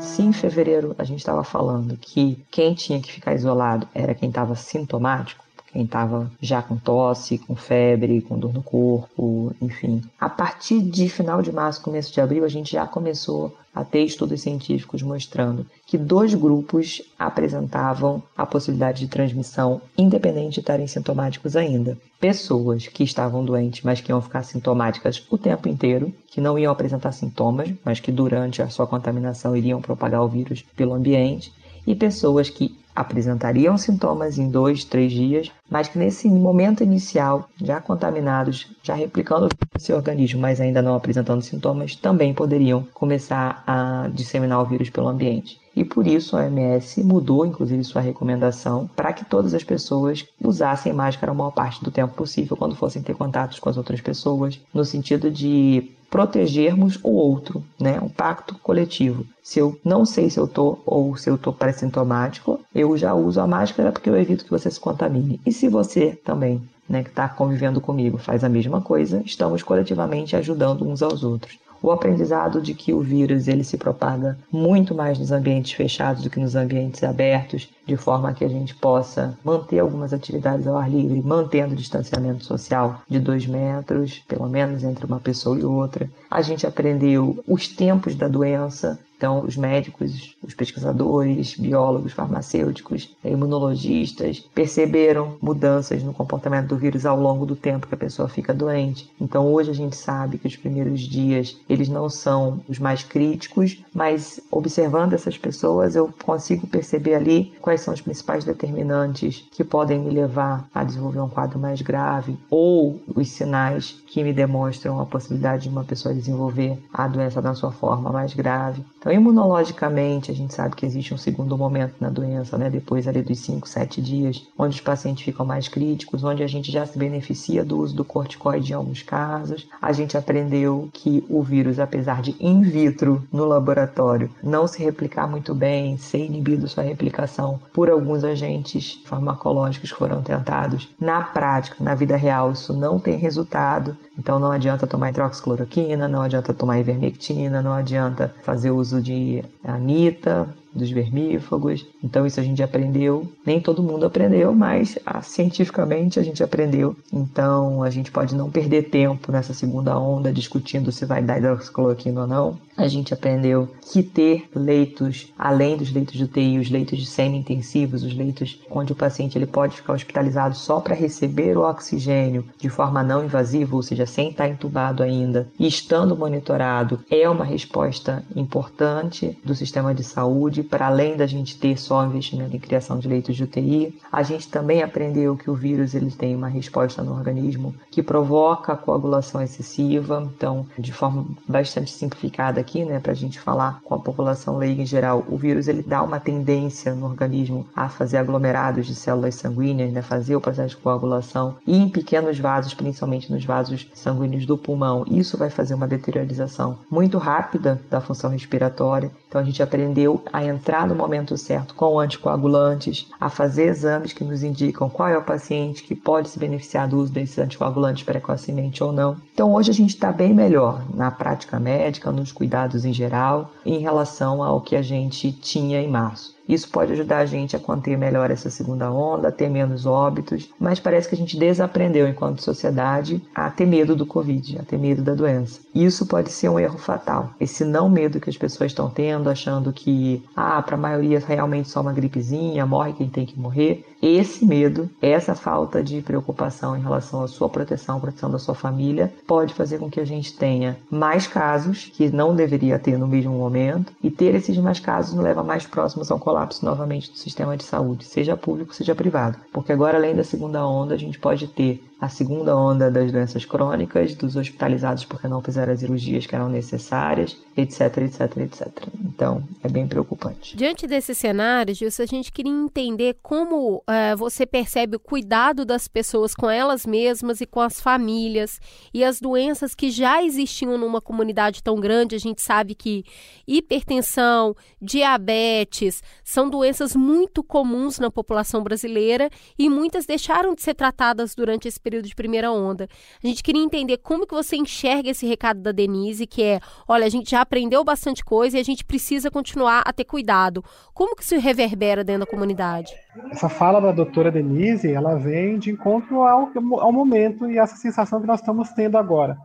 Se em fevereiro a gente estava falando que quem tinha que ficar isolado era quem estava sintomático, quem estava já com tosse, com febre, com dor no corpo, enfim. A partir de final de março, começo de abril, a gente já começou a ter estudos científicos mostrando que dois grupos apresentavam a possibilidade de transmissão, independente de estarem sintomáticos ainda. Pessoas que estavam doentes, mas que iam ficar sintomáticas o tempo inteiro, que não iam apresentar sintomas, mas que durante a sua contaminação iriam propagar o vírus pelo ambiente, e pessoas que apresentariam sintomas em dois, três dias, mas que nesse momento inicial, já contaminados, já replicando o seu organismo, mas ainda não apresentando sintomas, também poderiam começar a disseminar o vírus pelo ambiente. E por isso a OMS mudou, inclusive, sua recomendação para que todas as pessoas usassem máscara a maior parte do tempo possível quando fossem ter contatos com as outras pessoas, no sentido de protegermos o outro, né? Um pacto coletivo. Se eu não sei se eu tô ou se eu tô pré-sintomático, eu já uso a máscara porque eu evito que você se contamine. E se você também, né, que está convivendo comigo, faz a mesma coisa, estamos coletivamente ajudando uns aos outros o aprendizado de que o vírus ele se propaga muito mais nos ambientes fechados do que nos ambientes abertos, de forma que a gente possa manter algumas atividades ao ar livre, mantendo o distanciamento social de dois metros, pelo menos entre uma pessoa e outra. A gente aprendeu os tempos da doença, Então, os médicos, os pesquisadores, biólogos, farmacêuticos, imunologistas perceberam mudanças no comportamento do vírus ao longo do tempo que a pessoa fica doente. Então, hoje a gente sabe que os primeiros dias eles não são os mais críticos, mas observando essas pessoas eu consigo perceber ali quais são os principais determinantes que podem me levar a desenvolver um quadro mais grave ou os sinais que me demonstram a possibilidade de uma pessoa desenvolver a doença na sua forma mais grave. Então, imunologicamente, a gente sabe que existe um segundo momento na doença, né? depois ali dos 5, 7 dias, onde os pacientes ficam mais críticos, onde a gente já se beneficia do uso do corticoide em alguns casos. A gente aprendeu que o vírus, apesar de in vitro no laboratório não se replicar muito bem, ser inibido sua replicação por alguns agentes farmacológicos que foram tentados, na prática, na vida real, isso não tem resultado. Então não adianta tomar hidroxicloroquina, não adianta tomar ivermectina, não adianta fazer uso de anita, dos vermífugos. Então isso a gente aprendeu. Nem todo mundo aprendeu, mas ah, cientificamente a gente aprendeu. Então a gente pode não perder tempo nessa segunda onda discutindo se vai dar hidroxicloroquina ou não. A gente aprendeu que ter leitos, além dos leitos de UTI, os leitos de semi-intensivos, os leitos onde o paciente ele pode ficar hospitalizado só para receber o oxigênio de forma não invasiva, ou seja, sem estar entubado ainda, e estando monitorado, é uma resposta importante do sistema de saúde para além da gente ter só investimento em criação de leitos de UTI, a gente também aprendeu que o vírus ele tem uma resposta no organismo que provoca coagulação excessiva. Então, de forma bastante simplificada aqui, né, para a gente falar com a população leiga em geral, o vírus ele dá uma tendência no organismo a fazer aglomerados de células sanguíneas, né, fazer o processo de coagulação e em pequenos vasos, principalmente nos vasos sanguíneos do pulmão. Isso vai fazer uma deteriorização muito rápida da função respiratória. Então, a gente aprendeu a entrar no momento certo com anticoagulantes, a fazer exames que nos indicam qual é o paciente que pode se beneficiar do uso desses anticoagulantes precocemente ou não. Então hoje a gente está bem melhor na prática médica, nos cuidados em geral, em relação ao que a gente tinha em março. Isso pode ajudar a gente a conter melhor essa segunda onda, a ter menos óbitos, mas parece que a gente desaprendeu enquanto sociedade a ter medo do Covid, a ter medo da doença. Isso pode ser um erro fatal. Esse não medo que as pessoas estão tendo, achando que, ah, para a maioria realmente só uma gripezinha, morre quem tem que morrer. Esse medo, essa falta de preocupação em relação à sua proteção, proteção da sua família, pode fazer com que a gente tenha mais casos que não deveria ter no mesmo momento e ter esses mais casos nos leva mais próximos ao colapso novamente do sistema de saúde, seja público, seja privado. Porque agora, além da segunda onda, a gente pode ter a segunda onda das doenças crônicas, dos hospitalizados porque não fizeram as cirurgias que eram necessárias, etc, etc, etc. Então, é bem preocupante. Diante desse cenário, Gilson, a gente queria entender como uh, você percebe o cuidado das pessoas com elas mesmas e com as famílias e as doenças que já existiam numa comunidade tão grande. A gente sabe que hipertensão, diabetes são doenças muito comuns na população brasileira e muitas deixaram de ser tratadas durante esse período de primeira onda. A gente queria entender como que você enxerga esse recado da Denise, que é, olha, a gente já aprendeu bastante coisa e a gente precisa continuar a ter cuidado. Como que isso reverbera dentro da comunidade? Essa fala da doutora Denise, ela vem de encontro ao, ao momento e essa sensação que nós estamos tendo agora.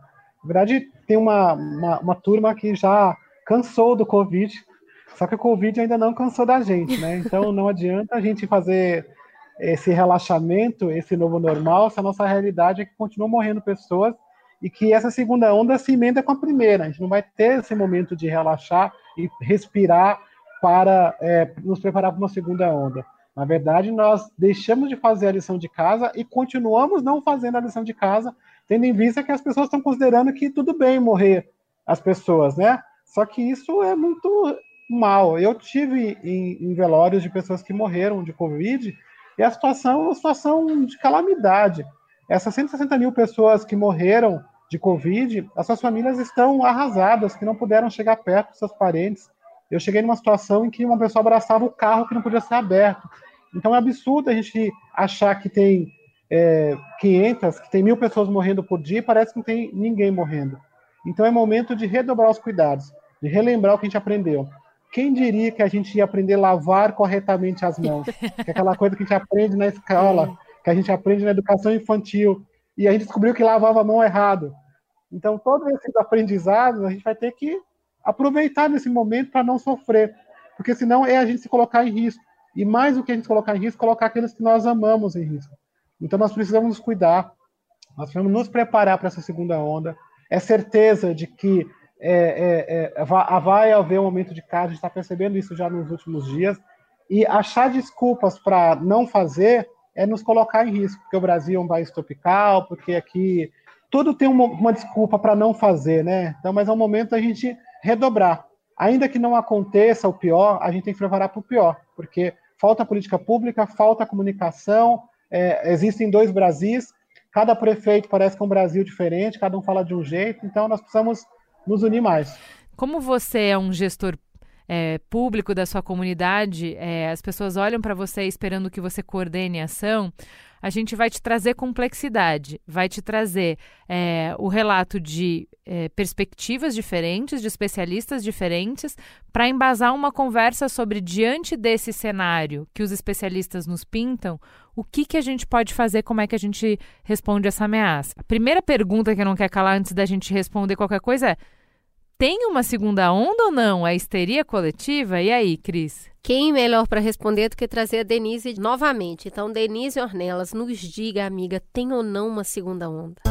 Na verdade, tem uma, uma, uma turma que já cansou do Covid, só que o Covid ainda não cansou da gente, né? Então não adianta a gente fazer esse relaxamento, esse novo normal, se a nossa realidade é que continuam morrendo pessoas e que essa segunda onda se emenda com a primeira. A gente não vai ter esse momento de relaxar e respirar para é, nos preparar para uma segunda onda. Na verdade, nós deixamos de fazer a lição de casa e continuamos não fazendo a lição de casa, tendo em vista que as pessoas estão considerando que tudo bem morrer as pessoas, né? Só que isso é muito mal. Eu tive em, em velórios de pessoas que morreram de Covid e a situação é uma situação de calamidade. Essas 160 mil pessoas que morreram de Covid, as suas famílias estão arrasadas, que não puderam chegar perto dos seus parentes. Eu cheguei numa situação em que uma pessoa abraçava o carro que não podia ser aberto. Então é absurdo a gente achar que tem é, 500, que tem mil pessoas morrendo por dia e parece que não tem ninguém morrendo. Então é momento de redobrar os cuidados, de relembrar o que a gente aprendeu. Quem diria que a gente ia aprender a lavar corretamente as mãos? Que é aquela coisa que a gente aprende na escola, que a gente aprende na educação infantil. E a gente descobriu que lavava a mão errado. Então, todos esses aprendizados a gente vai ter que aproveitar nesse momento para não sofrer, porque senão é a gente se colocar em risco. E mais do que a gente colocar em risco, colocar aqueles que nós amamos em risco. Então nós precisamos nos cuidar, nós precisamos nos preparar para essa segunda onda. É certeza de que é, é, é, vai haver um aumento de casos, a gente está percebendo isso já nos últimos dias, e achar desculpas para não fazer é nos colocar em risco, porque o Brasil é um país tropical, porque aqui tudo tem uma, uma desculpa para não fazer, né? Então, mas é um momento a gente redobrar. Ainda que não aconteça o pior, a gente tem que preparar para o pior, porque falta política pública, falta comunicação, é, existem dois Brasis, cada prefeito parece que é um Brasil diferente, cada um fala de um jeito, então nós precisamos nos unir mais. Como você é um gestor é, público da sua comunidade, é, as pessoas olham para você esperando que você coordene a ação, a gente vai te trazer complexidade, vai te trazer é, o relato de é, perspectivas diferentes, de especialistas diferentes, para embasar uma conversa sobre, diante desse cenário que os especialistas nos pintam, o que, que a gente pode fazer, como é que a gente responde essa ameaça. A primeira pergunta que eu não quero calar antes da gente responder qualquer coisa é tem uma segunda onda ou não? É histeria coletiva? E aí, Cris? Quem melhor para responder do que trazer a Denise novamente? Então, Denise Ornelas, nos diga, amiga, tem ou não uma segunda onda?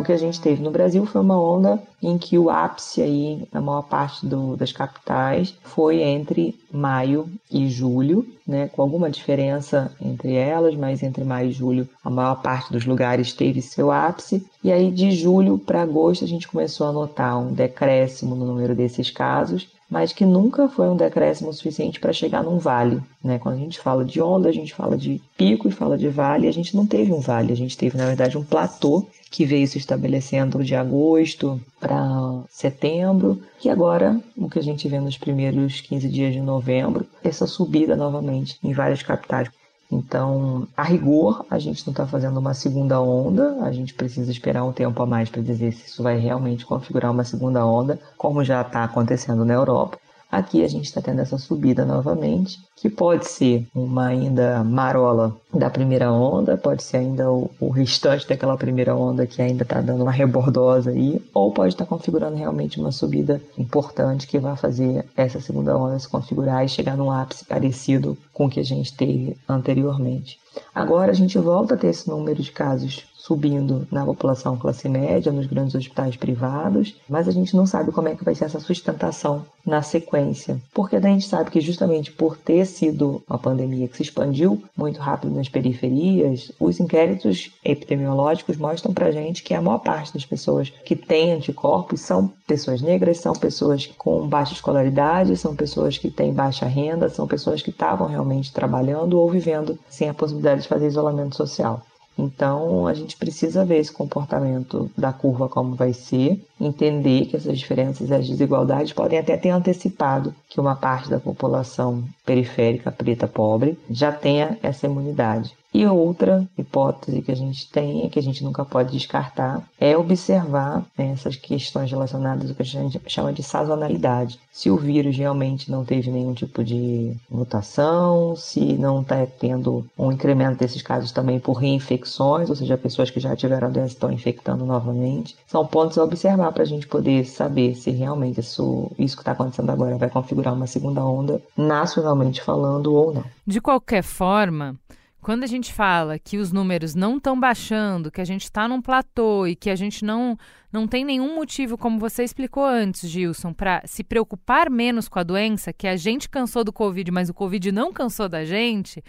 O que a gente teve no Brasil foi uma onda em que o ápice aí, na maior parte do, das capitais, foi entre maio e julho, né, com alguma diferença entre elas, mas entre maio e julho a maior parte dos lugares teve seu ápice. E aí de julho para agosto a gente começou a notar um decréscimo no número desses casos mas que nunca foi um decréscimo suficiente para chegar num vale. Né? Quando a gente fala de onda, a gente fala de pico e fala de vale, a gente não teve um vale, a gente teve, na verdade, um platô que veio se estabelecendo de agosto para setembro, e agora, o que a gente vê nos primeiros 15 dias de novembro, essa subida novamente em várias capitais. Então, a rigor, a gente não está fazendo uma segunda onda, a gente precisa esperar um tempo a mais para dizer se isso vai realmente configurar uma segunda onda, como já está acontecendo na Europa. Aqui a gente está tendo essa subida novamente, que pode ser uma ainda marola da primeira onda, pode ser ainda o, o restante daquela primeira onda que ainda está dando uma rebordosa aí, ou pode estar tá configurando realmente uma subida importante que vai fazer essa segunda onda se configurar e chegar num ápice parecido com o que a gente teve anteriormente. Agora a gente volta a ter esse número de casos subindo na população classe média, nos grandes hospitais privados, mas a gente não sabe como é que vai ser essa sustentação na sequência, porque a gente sabe que justamente por ter sido uma pandemia que se expandiu muito rápido nas periferias, os inquéritos epidemiológicos mostram pra gente que a maior parte das pessoas que têm anticorpos são pessoas negras, são pessoas com baixa escolaridade, são pessoas que têm baixa renda, são pessoas que estavam realmente trabalhando ou vivendo sem a possibilidade de fazer isolamento social. Então, a gente precisa ver esse comportamento da curva como vai ser, entender que essas diferenças e as desigualdades podem até ter antecipado que uma parte da população periférica preta pobre já tenha essa imunidade. E outra hipótese que a gente tem, que a gente nunca pode descartar, é observar né, essas questões relacionadas ao que a gente chama de sazonalidade. Se o vírus realmente não teve nenhum tipo de mutação, se não está tendo um incremento desses casos também por reinfecções, ou seja, pessoas que já tiveram doença estão infectando novamente. São pontos a observar para a gente poder saber se realmente isso, isso que está acontecendo agora vai configurar uma segunda onda, nacionalmente falando ou não. De qualquer forma, quando a gente fala que os números não estão baixando, que a gente está num platô e que a gente não, não tem nenhum motivo, como você explicou antes, Gilson, para se preocupar menos com a doença, que a gente cansou do Covid, mas o Covid não cansou da gente,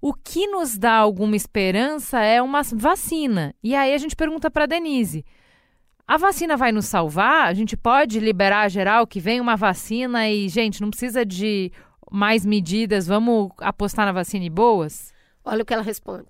o que nos dá alguma esperança é uma vacina. E aí a gente pergunta para Denise. A vacina vai nos salvar? A gente pode liberar geral que vem uma vacina e, gente, não precisa de mais medidas, vamos apostar na vacina e boas? Olha o que ela responde.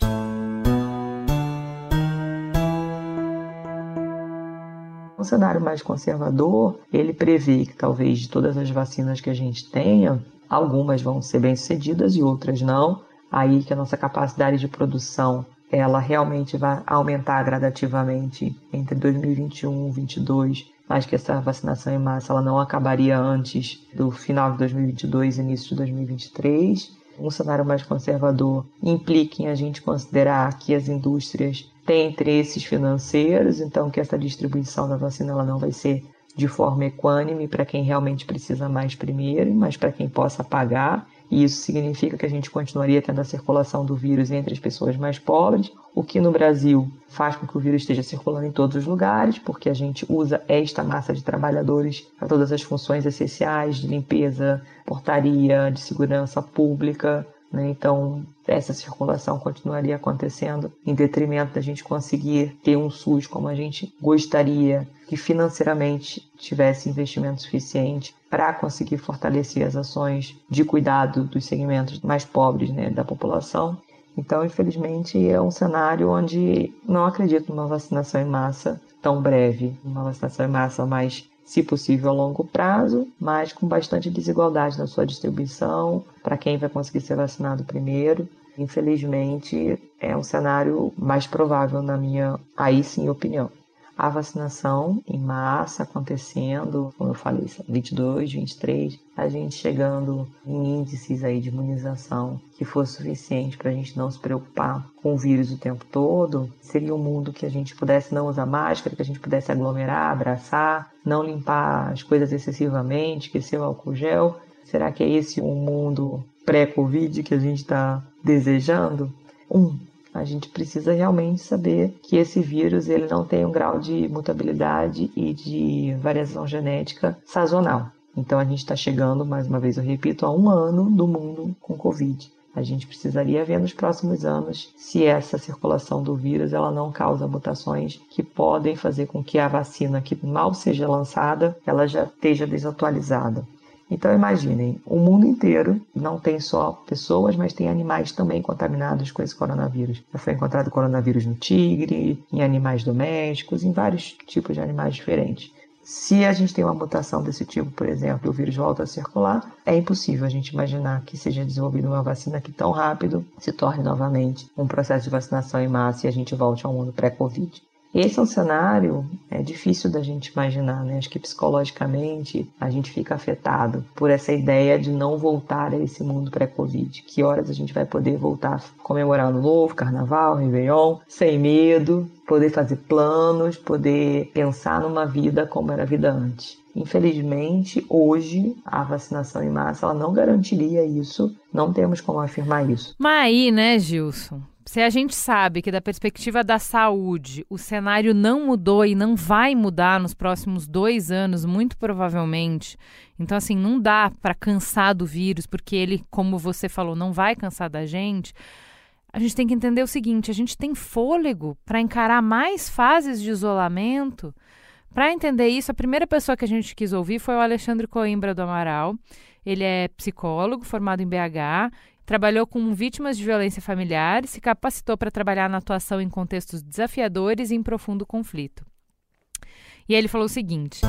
Um cenário mais conservador, ele prevê que talvez de todas as vacinas que a gente tenha, algumas vão ser bem-sucedidas e outras não. Aí que a nossa capacidade de produção ela realmente vai aumentar gradativamente entre 2021 e 2022 mas que essa vacinação em massa ela não acabaria antes do final de 2022 início de 2023. um cenário mais conservador implica em a gente considerar que as indústrias têm interesses financeiros, então que essa distribuição da vacina ela não vai ser de forma equânime para quem realmente precisa mais primeiro, mas para quem possa pagar. E isso significa que a gente continuaria tendo a circulação do vírus entre as pessoas mais pobres, o que no Brasil faz com que o vírus esteja circulando em todos os lugares, porque a gente usa esta massa de trabalhadores para todas as funções essenciais de limpeza, portaria, de segurança pública, né? Então, essa circulação continuaria acontecendo em detrimento da gente conseguir ter um SUS como a gente gostaria, que financeiramente tivesse investimento suficiente para conseguir fortalecer as ações de cuidado dos segmentos mais pobres né, da população. Então, infelizmente, é um cenário onde não acredito numa vacinação em massa tão breve, uma vacinação em massa mais se possível a longo prazo, mas com bastante desigualdade na sua distribuição, para quem vai conseguir ser vacinado primeiro. Infelizmente, é um cenário mais provável, na minha, aí sim, opinião a vacinação em massa acontecendo, como eu falei, 22, 23, a gente chegando em índices aí de imunização que fosse suficiente para a gente não se preocupar com o vírus o tempo todo, seria um mundo que a gente pudesse não usar máscara, que a gente pudesse aglomerar, abraçar, não limpar as coisas excessivamente, esquecer o álcool gel. Será que é esse um mundo pré-Covid que a gente está desejando? Um, a gente precisa realmente saber que esse vírus ele não tem um grau de mutabilidade e de variação genética sazonal. Então a gente está chegando, mais uma vez eu repito, a um ano do mundo com Covid. A gente precisaria ver nos próximos anos se essa circulação do vírus ela não causa mutações que podem fazer com que a vacina que mal seja lançada ela já esteja desatualizada. Então imaginem, o mundo inteiro não tem só pessoas, mas tem animais também contaminados com esse coronavírus. Já foi encontrado coronavírus no tigre, em animais domésticos, em vários tipos de animais diferentes. Se a gente tem uma mutação desse tipo, por exemplo, e o vírus volta a circular, é impossível a gente imaginar que seja desenvolvida uma vacina que tão rápido se torne novamente um processo de vacinação em massa e a gente volte ao mundo pré-Covid. Esse é um cenário é difícil da gente imaginar, né? Acho que psicologicamente a gente fica afetado por essa ideia de não voltar a esse mundo pré-Covid. Que horas a gente vai poder voltar a comemorar no novo, carnaval, Réveillon, sem medo, poder fazer planos, poder pensar numa vida como era a vida antes. Infelizmente, hoje, a vacinação em massa ela não garantiria isso, não temos como afirmar isso. Mas aí, né, Gilson? Se a gente sabe que, da perspectiva da saúde, o cenário não mudou e não vai mudar nos próximos dois anos, muito provavelmente, então, assim, não dá para cansar do vírus, porque ele, como você falou, não vai cansar da gente. A gente tem que entender o seguinte: a gente tem fôlego para encarar mais fases de isolamento. Para entender isso, a primeira pessoa que a gente quis ouvir foi o Alexandre Coimbra do Amaral. Ele é psicólogo, formado em BH, Trabalhou com vítimas de violência familiar e se capacitou para trabalhar na atuação em contextos desafiadores e em profundo conflito. E ele falou o seguinte.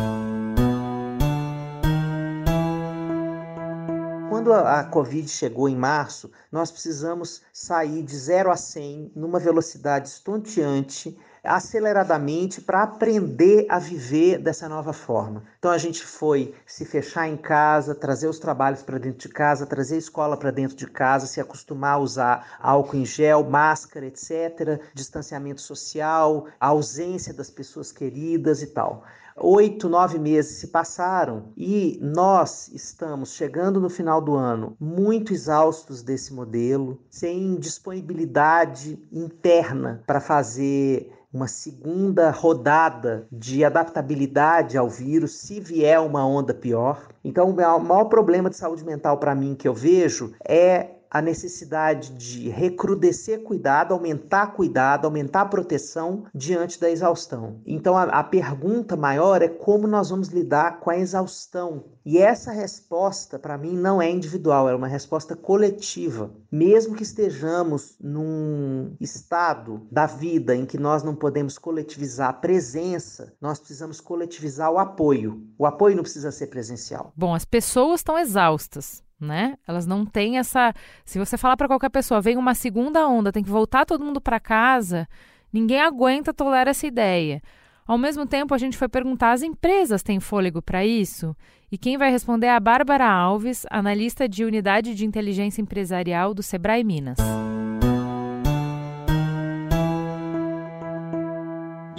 Quando a, Covid chegou em março, nós precisamos sair de 0 a 100 numa velocidade estonteante aceleradamente para aprender a viver dessa nova forma. Então a gente foi se fechar em casa, trazer os trabalhos para dentro de casa, trazer a escola para dentro de casa, se acostumar a usar álcool em gel, máscara, etc., distanciamento social, ausência das pessoas queridas e tal oito, nove meses se passaram e nós estamos chegando no final do ano muito exaustos desse modelo, sem disponibilidade interna para fazer uma segunda rodada de adaptabilidade ao vírus se vier uma onda pior. Então, o maior problema de saúde mental para mim que eu vejo é a necessidade de recrudescer cuidado, aumentar cuidado, aumentar a proteção diante da exaustão. Então a, a, pergunta maior é como nós vamos lidar com a exaustão. E essa resposta, para mim, não é individual, é uma resposta coletiva. Mesmo que estejamos num estado da vida em que nós não podemos coletivizar a presença, nós precisamos coletivizar o apoio. O apoio não precisa ser presencial. Bom, as pessoas estão exaustas né? Elas não têm essa. Se você falar para qualquer pessoa, vem uma segunda onda, tem que voltar todo mundo para casa, ninguém aguenta tolerar essa ideia. Ao mesmo tempo, a gente foi perguntar: as empresas têm fôlego para isso? E quem vai responder é a Bárbara Alves, analista de unidade de inteligência empresarial do Sebrae Minas.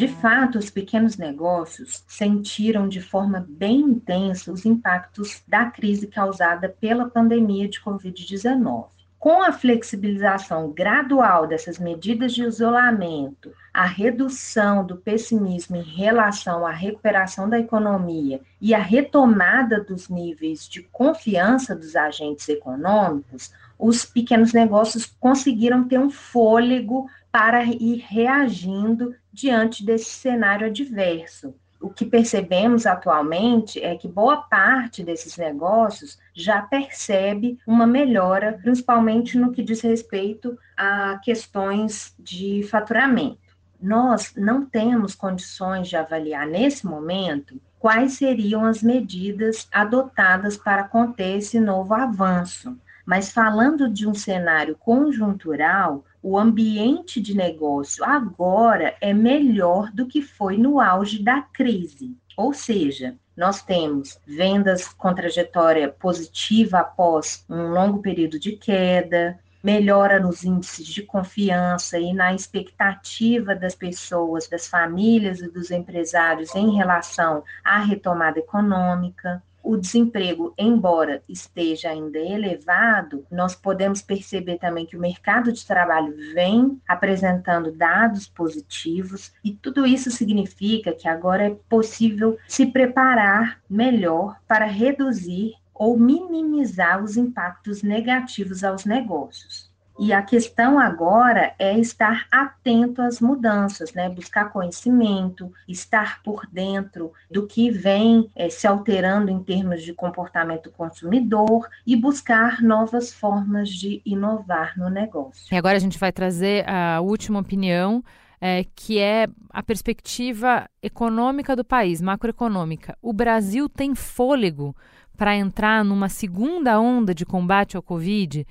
De fato, os pequenos negócios sentiram de forma bem intensa os impactos da crise causada pela pandemia de Covid-19. Com a flexibilização gradual dessas medidas de isolamento, a redução do pessimismo em relação à recuperação da economia e a retomada dos níveis de confiança dos agentes econômicos, os pequenos negócios conseguiram ter um fôlego para ir reagindo diante desse cenário adverso o que percebemos atualmente é que boa parte desses negócios já percebe uma melhora, principalmente no que diz respeito a questões de faturamento. Nós não temos condições de avaliar nesse momento quais seriam as medidas adotadas para conter esse novo avanço. Mas falando de um cenário conjuntural, o ambiente de negócio agora é melhor do que foi no auge da crise. Ou seja, nós temos vendas com trajetória positiva após um longo período de queda, melhora nos índices de confiança e na expectativa das pessoas, das famílias e dos empresários em relação à retomada econômica o desemprego, embora esteja ainda elevado, nós podemos perceber também que o mercado de trabalho vem apresentando dados positivos e tudo isso significa que agora é possível se preparar melhor para reduzir ou minimizar os impactos negativos aos negócios. E a questão agora é estar atento às mudanças, né? Buscar conhecimento, estar por dentro do que vem é, se alterando em termos de comportamento consumidor e buscar novas formas de inovar no negócio. E agora a gente vai trazer a última opinião. É, que é a perspectiva econômica do país, macroeconômica. O Brasil tem fôlego para entrar numa segunda onda de combate ao Covid?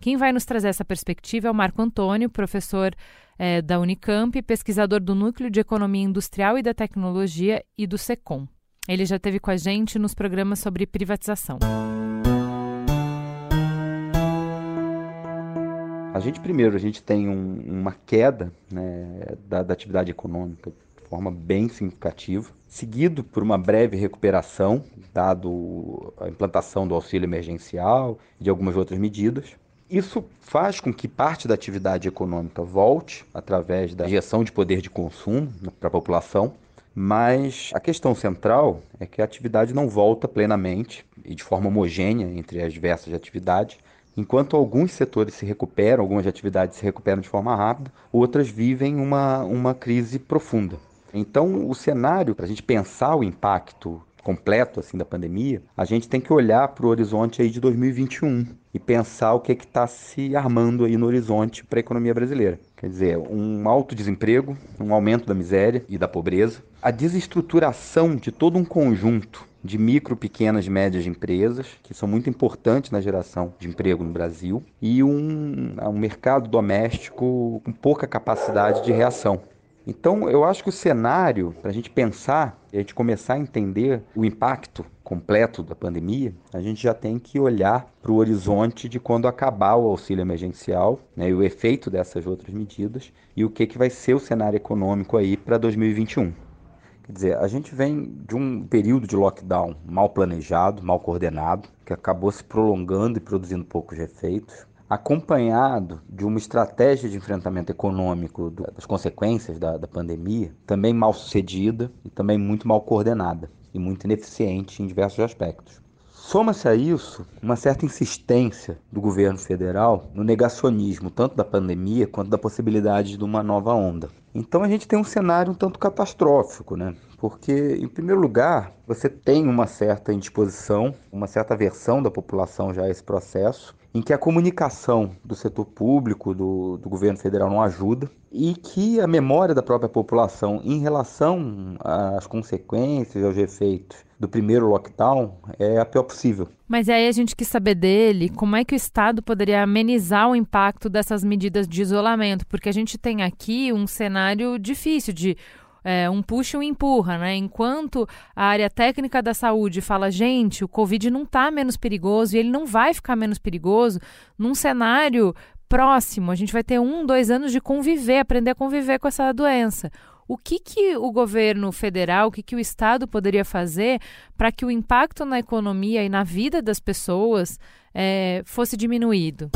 Quem vai nos trazer essa perspectiva é o Marco Antônio, professor é, da Unicamp, pesquisador do Núcleo de Economia Industrial e da Tecnologia e do SECOM. Ele já esteve com a gente nos programas sobre privatização. A gente, primeiro, a gente tem um, uma queda né, da, da atividade econômica de forma bem significativa, seguido por uma breve recuperação, dado a implantação do auxílio emergencial e de algumas outras medidas. Isso faz com que parte da atividade econômica volte através da injeção de poder de consumo para a população, mas a questão central é que a atividade não volta plenamente e de forma homogênea entre as diversas atividades. Enquanto alguns setores se recuperam, algumas atividades se recuperam de forma rápida, outras vivem uma, uma crise profunda. Então, o cenário para a gente pensar o impacto completo assim da pandemia, a gente tem que olhar para o horizonte aí de 2021 e pensar o que é está se armando aí no horizonte para a economia brasileira. Quer dizer, um alto desemprego, um aumento da miséria e da pobreza, a desestruturação de todo um conjunto de micro, pequenas e médias empresas, que são muito importantes na geração de emprego no Brasil, e um, um mercado doméstico com pouca capacidade de reação. Então, eu acho que o cenário, para a gente pensar a gente começar a entender o impacto completo da pandemia, a gente já tem que olhar para o horizonte de quando acabar o auxílio emergencial né, e o efeito dessas outras medidas e o que, que vai ser o cenário econômico aí para 2021. Quer dizer, a gente vem de um período de lockdown mal planejado, mal coordenado, que acabou se prolongando e produzindo poucos efeitos acompanhado de uma estratégia de enfrentamento econômico das consequências da, da pandemia, também mal sucedida e também muito mal coordenada e muito ineficiente em diversos aspectos. Soma-se a isso uma certa insistência do governo federal no negacionismo tanto da pandemia quanto da possibilidade de uma nova onda. Então a gente tem um cenário um tanto catastrófico, né? Porque, em primeiro lugar, você tem uma certa indisposição, uma certa aversão da população já a esse processo, em que a comunicação do setor público, do, do governo federal não ajuda e que a memória da própria população em relação às consequências, aos efeitos do primeiro lockdown é a pior possível. Mas aí a gente quis saber dele como é que o Estado poderia amenizar o impacto dessas medidas de isolamento, porque a gente tem aqui um cenário difícil de é, um puxa e um empurra, né? Enquanto a área técnica da saúde fala, gente, o Covid não está menos perigoso e ele não vai ficar menos perigoso num cenário próximo. A gente vai ter um, dois anos de conviver, aprender a conviver com essa doença. O que, que o governo federal, o que, que o Estado poderia fazer para que o impacto na economia e na vida das pessoas é, fosse diminuído?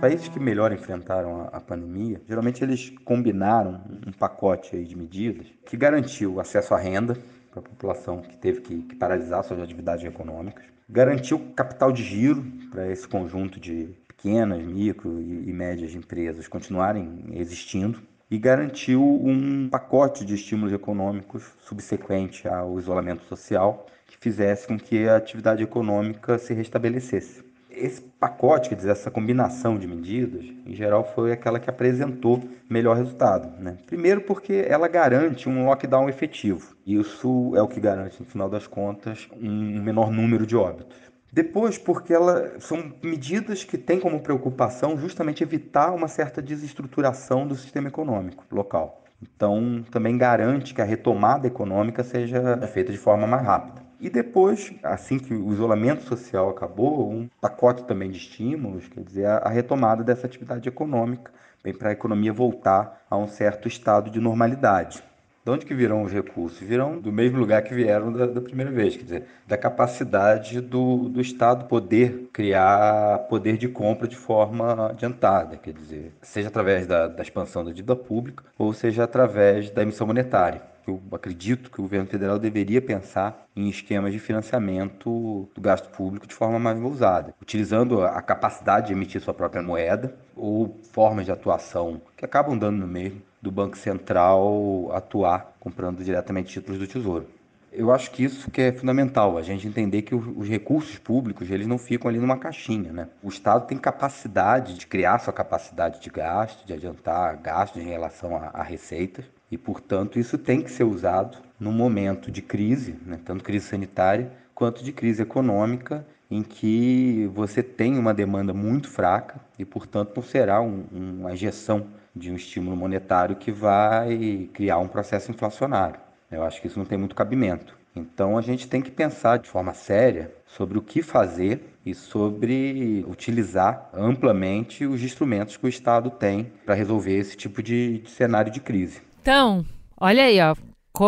Países que melhor enfrentaram a, a, pandemia, geralmente eles combinaram um pacote aí de medidas que garantiu acesso à renda para a população que teve que, que paralisar suas atividades econômicas, garantiu capital de giro para esse conjunto de pequenas, micro e, e médias empresas continuarem existindo e garantiu um pacote de estímulos econômicos subsequente ao isolamento social que fizesse com que a atividade econômica se restabelecesse esse pacote, quer dizer, essa combinação de medidas, em geral, foi aquela que apresentou melhor resultado. Né? Primeiro, porque ela garante um lockdown efetivo. Isso é o que garante, no final das contas, um menor número de óbitos. Depois, porque ela, são medidas que têm como preocupação justamente evitar uma certa desestruturação do sistema econômico local. Então, também garante que a retomada econômica seja feita de forma mais rápida. E depois, assim que o isolamento social acabou, um pacote também de estímulos, quer dizer, a, retomada dessa atividade econômica, bem para a economia voltar a um certo estado de normalidade. De onde que virão os recursos? Virão do mesmo lugar que vieram da, da primeira vez, quer dizer, da capacidade do, do Estado poder criar poder de compra de forma adiantada, quer dizer, seja através da, da expansão da dívida pública ou seja através da emissão monetária eu acredito que o governo federal deveria pensar em esquemas de financiamento do gasto público de forma mais ousada, utilizando a capacidade de emitir sua própria moeda ou formas de atuação que acabam dando no meio do Banco Central atuar comprando diretamente títulos do Tesouro. Eu acho que isso que é fundamental, a gente entender que os recursos públicos eles não ficam ali numa caixinha, né? O Estado tem capacidade de criar sua capacidade de gasto, de adiantar gastos em relação a, a receitas, e, portanto, isso tem que ser usado num momento de crise, né, tanto crise sanitária quanto de crise econômica, em que você tem uma demanda muito fraca e, portanto, não será um, uma injeção de um estímulo monetário que vai criar um processo inflacionário. Eu acho que isso não tem muito cabimento. Então, a gente tem que pensar de forma séria sobre o que fazer e sobre utilizar amplamente os instrumentos que o Estado tem para resolver esse tipo de, de cenário de crise. Então, olha aí, ó.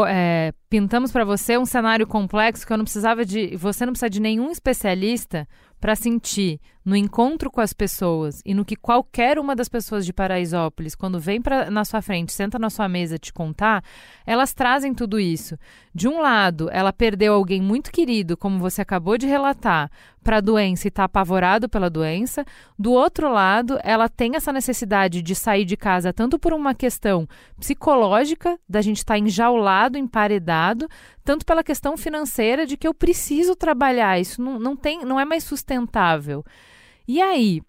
É, pintamos para você um cenário complexo que eu não precisava de. Você não precisa de nenhum especialista para sentir no encontro com as pessoas e no que qualquer uma das pessoas de Paraisópolis, quando vem pra, na sua frente, senta na sua mesa te contar, elas trazem tudo isso. De um lado, ela perdeu alguém muito querido, como você acabou de relatar, para a doença e está apavorado pela doença. Do outro lado, ela tem essa necessidade de sair de casa tanto por uma questão psicológica, da gente estar tá enjaulado, emparedado, tanto pela questão financeira de que eu preciso trabalhar, isso não, não, tem, não é mais sustentável. E aí,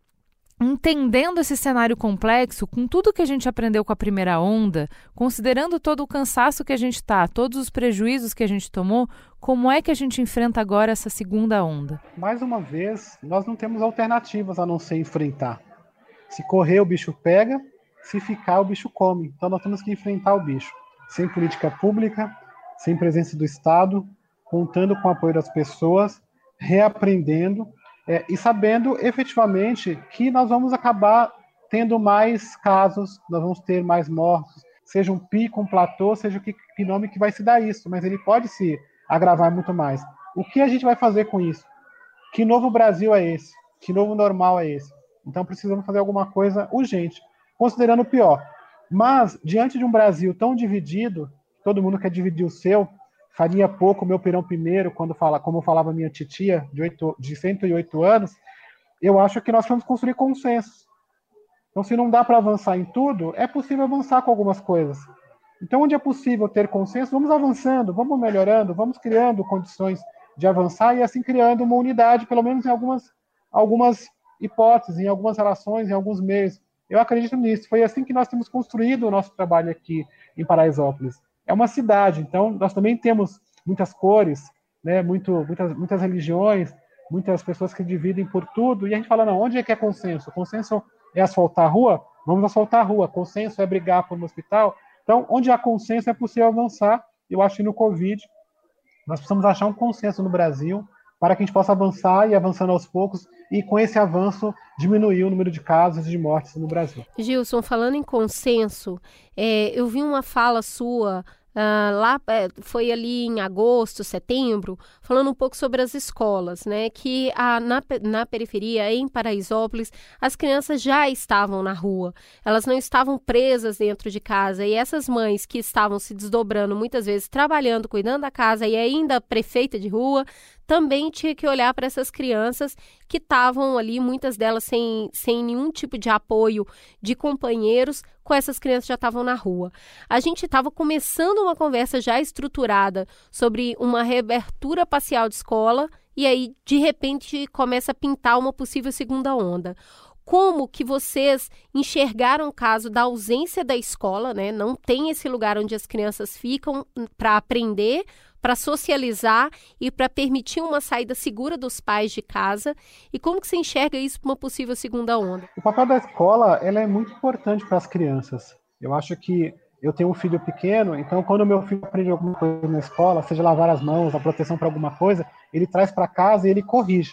entendendo esse cenário complexo, com tudo que a gente aprendeu com a primeira onda, considerando todo o cansaço que a gente está, todos os prejuízos que a gente tomou, como é que a gente enfrenta agora essa segunda onda? Mais uma vez, nós não temos alternativas a não ser enfrentar. Se correr, o bicho pega, se ficar, o bicho come. Então nós temos que enfrentar o bicho. Sem política pública, sem presença do Estado, contando com o apoio das pessoas, reaprendendo é, e sabendo efetivamente que nós vamos acabar tendo mais casos, nós vamos ter mais mortos, seja um pico, um platô, seja o que, que nome que vai se dar isso, mas ele pode se agravar muito mais. O que a gente vai fazer com isso? Que novo Brasil é esse? Que novo normal é esse? Então precisamos fazer alguma coisa urgente, considerando o pior. Mas, diante de um Brasil tão dividido, todo mundo quer dividir o seu, faria pouco meu pirão primeiro, quando fala, como falava minha titia, de, 8, de 108 anos, eu acho que nós vamos construir consenso. Então, se não dá para avançar em tudo, é possível avançar com algumas coisas. Então, onde é possível ter consenso, vamos avançando, vamos melhorando, vamos criando condições de avançar e assim criando uma unidade, pelo menos em algumas, algumas hipóteses, em algumas relações, em alguns meios. Eu acredito nisso. Foi assim que nós temos construído o nosso trabalho aqui em Paraisópolis é uma cidade, então nós também temos muitas cores, né, muito, muitas, muitas religiões, muitas pessoas que dividem por tudo, e a gente fala, não, onde é que é consenso? Consenso é asfaltar a rua? Vamos asfaltar a rua. Consenso é brigar por um hospital. Então, onde há consenso é possível avançar. Eu acho que no Covid nós precisamos achar um consenso no Brasil para que a gente possa avançar e avançando aos poucos e com esse avanço diminuir o número de casos e de mortes no Brasil. Gilson, falando em consenso, é, eu vi uma fala sua Uh, lá é, foi ali em agosto, setembro, falando um pouco sobre as escolas, né? Que a, na, na periferia, em Paraisópolis, as crianças já estavam na rua, elas não estavam presas dentro de casa. E essas mães que estavam se desdobrando, muitas vezes trabalhando, cuidando da casa e ainda prefeita de rua, também tinha que olhar para essas crianças que estavam ali, muitas delas sem, sem nenhum tipo de apoio de companheiros, com essas crianças já estavam na rua. A gente estava começando uma conversa já estruturada sobre uma reabertura parcial de escola e aí, de repente, começa a pintar uma possível segunda onda como que vocês enxergaram o caso da ausência da escola, né? Não tem esse lugar onde as crianças ficam para aprender, para socializar e para permitir uma saída segura dos pais de casa? E como que você enxerga isso para uma possível segunda onda? O papel da escola ela é muito importante para as crianças. Eu acho que eu tenho um filho pequeno, então quando meu filho aprende alguma coisa na escola, seja lavar as mãos, a proteção para alguma coisa, ele traz para casa e ele corrige.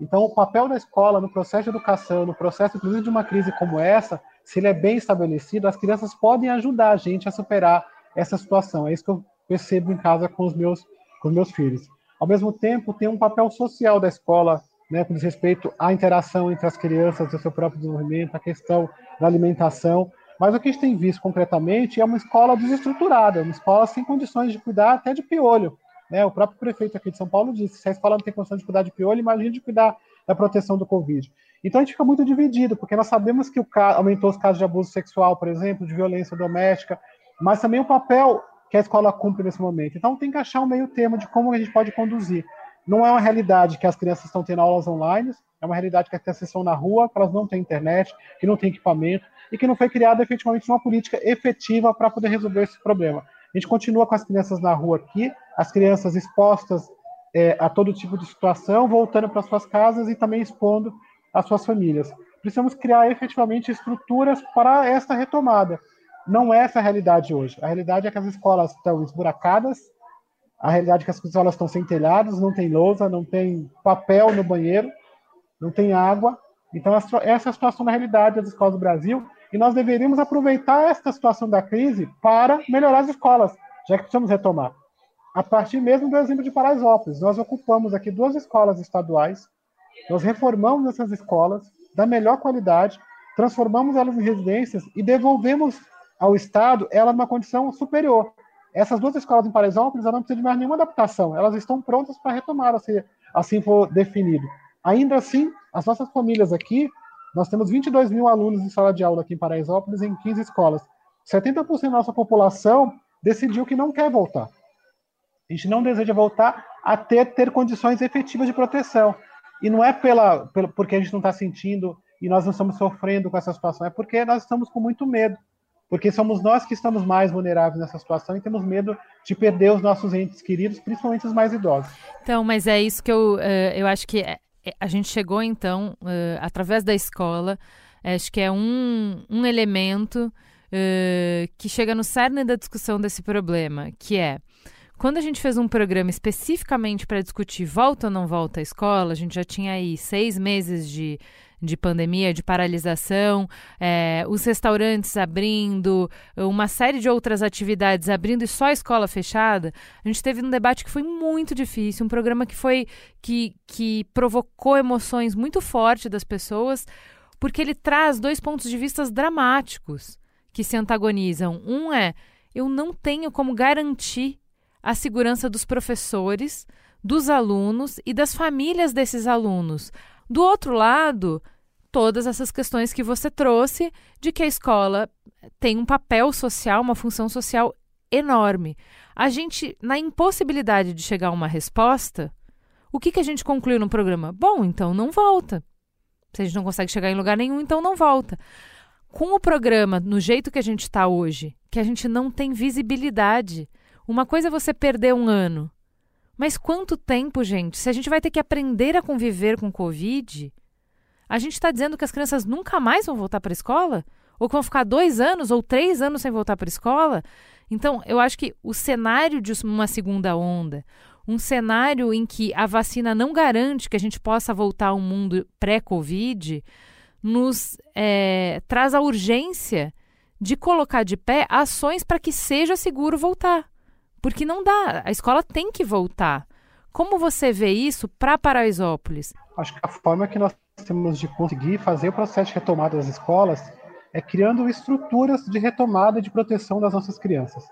Então, o papel da escola no processo de educação, no processo, inclusive, de uma crise como essa, se ele é bem estabelecido, as crianças podem ajudar a gente a superar essa situação. É isso que eu percebo em casa com os meus, com os meus filhos. Ao mesmo tempo, tem um papel social da escola, né, com respeito à interação entre as crianças, o seu próprio desenvolvimento, a questão da alimentação. Mas o que a gente tem visto concretamente é uma escola desestruturada, uma escola sem condições de cuidar até de piolho. Né? O próprio prefeito aqui de São Paulo disse: se a escola não tem condição de cuidar de piolho, imagine de cuidar da proteção do Covid. Então a gente fica muito dividido, porque nós sabemos que o aumentou os casos de abuso sexual, por exemplo, de violência doméstica, mas também o papel que a escola cumpre nesse momento. Então tem que achar um meio termo de como a gente pode conduzir. Não é uma realidade que as crianças estão tendo aulas online, é uma realidade que as crianças estão na rua, que elas não têm internet, que não têm equipamento e que não foi criada efetivamente uma política efetiva para poder resolver esse problema. A gente continua com as crianças na rua aqui, as crianças expostas é, a todo tipo de situação, voltando para suas casas e também expondo as suas famílias. Precisamos criar efetivamente estruturas para esta retomada não é essa a realidade hoje. A realidade é que as escolas estão esburacadas, a realidade é que as escolas estão sem telhados, não tem lousa, não tem papel no banheiro, não tem água. Então, essa é a situação da realidade das escolas do Brasil, e nós deveríamos aproveitar esta situação da crise para melhorar as escolas, já que precisamos retomar. A partir mesmo do exemplo de Paraisópolis, nós ocupamos aqui duas escolas estaduais, nós reformamos essas escolas da melhor qualidade, transformamos elas em residências e devolvemos ao Estado, ela numa condição superior. Essas duas escolas em Paraisópolis não precisam de mais nenhuma adaptação, elas estão prontas para retomar, se assim for definido. Ainda assim, as nossas famílias aqui, nós temos 22 mil alunos em sala de aula aqui em Paraisópolis, em 15 escolas. 70% da nossa população decidiu que não quer voltar. A gente não deseja voltar até ter condições efetivas de proteção. E não é pela, pela porque a gente não está sentindo e nós não estamos sofrendo com essa situação, é porque nós estamos com muito medo porque somos nós que estamos mais vulneráveis nessa situação e temos medo de perder os nossos entes queridos, principalmente os mais idosos. Então, mas é isso que eu, uh, eu acho que é, é, a gente chegou, então, uh, através da escola, acho que é um, um elemento que chega no cerne da discussão desse problema, que é quando a gente fez um programa especificamente para discutir volta ou não volta à escola, a gente já tinha aí seis meses de de pandemia, de paralisação, é, os restaurantes abrindo, uma série de outras atividades abrindo e só a escola fechada, a gente teve um debate que foi muito difícil, um programa que foi que, que provocou emoções muito fortes das pessoas, porque ele traz dois pontos de vista dramáticos que se antagonizam. Um é eu não tenho como garantir a segurança dos professores, dos alunos e das famílias desses alunos. Do outro lado, todas essas questões que você trouxe de que a escola tem um papel social, uma função social enorme. A gente, na impossibilidade de chegar a uma resposta, o que, que a gente concluiu no programa? Bom, então não volta. Se a gente não consegue chegar em lugar nenhum, então não volta. Com o programa, no jeito que a gente está hoje, que a gente não tem visibilidade. Uma coisa é você perder um ano. Mas quanto tempo, gente? Se a gente vai ter que aprender a conviver com Covid, a gente está dizendo que as crianças nunca mais vão voltar para a escola? ou que vão ficar dois anos ou três anos sem voltar para a escola. Então, eu acho que o cenário de uma segunda onda, um cenário em que a vacina não garante que a gente possa voltar a um mundo pré-Covid, nos é, traz a urgência de colocar de pé ações para que seja seguro voltar. Porque não dá, a escola tem que voltar. Como você vê isso para Paraisópolis? Acho que a forma que nós temos de conseguir fazer o processo de retomada das escolas é criando estruturas de retomada e de proteção das nossas crianças.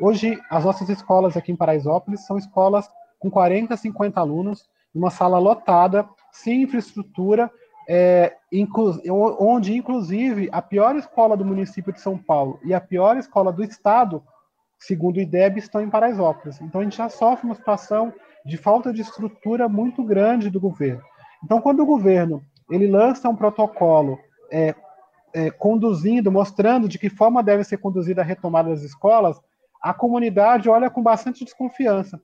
Hoje, as nossas escolas aqui em Paraisópolis são escolas com 40, 50 alunos, uma sala lotada, sem infraestrutura, é, inclu onde, inclusive, a pior escola do município de São Paulo e a pior escola do estado, segundo o IDEB, estão em Paraisópolis. Então, a gente já sofre uma situação de falta de estrutura muito grande do governo. Então, quando o governo ele lança um protocolo é, é, conduzindo, mostrando de que forma deve ser conduzida a retomada das escolas, a comunidade olha com bastante desconfiança.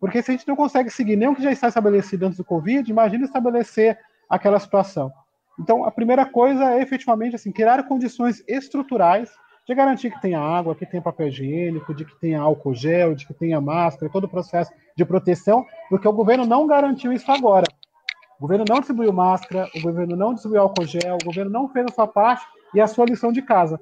Porque se a gente não consegue seguir nem o que já está estabelecido antes do Covid, imagina estabelecer aquela situação. Então, a primeira coisa é efetivamente assim, criar condições estruturais de garantir que tenha água, que tenha papel higiênico, de que tenha álcool gel, de que tenha máscara, todo o processo de proteção, porque o governo não garantiu isso agora. O governo não distribuiu máscara, o governo não distribuiu álcool gel, o governo não fez a sua parte e a sua lição de casa.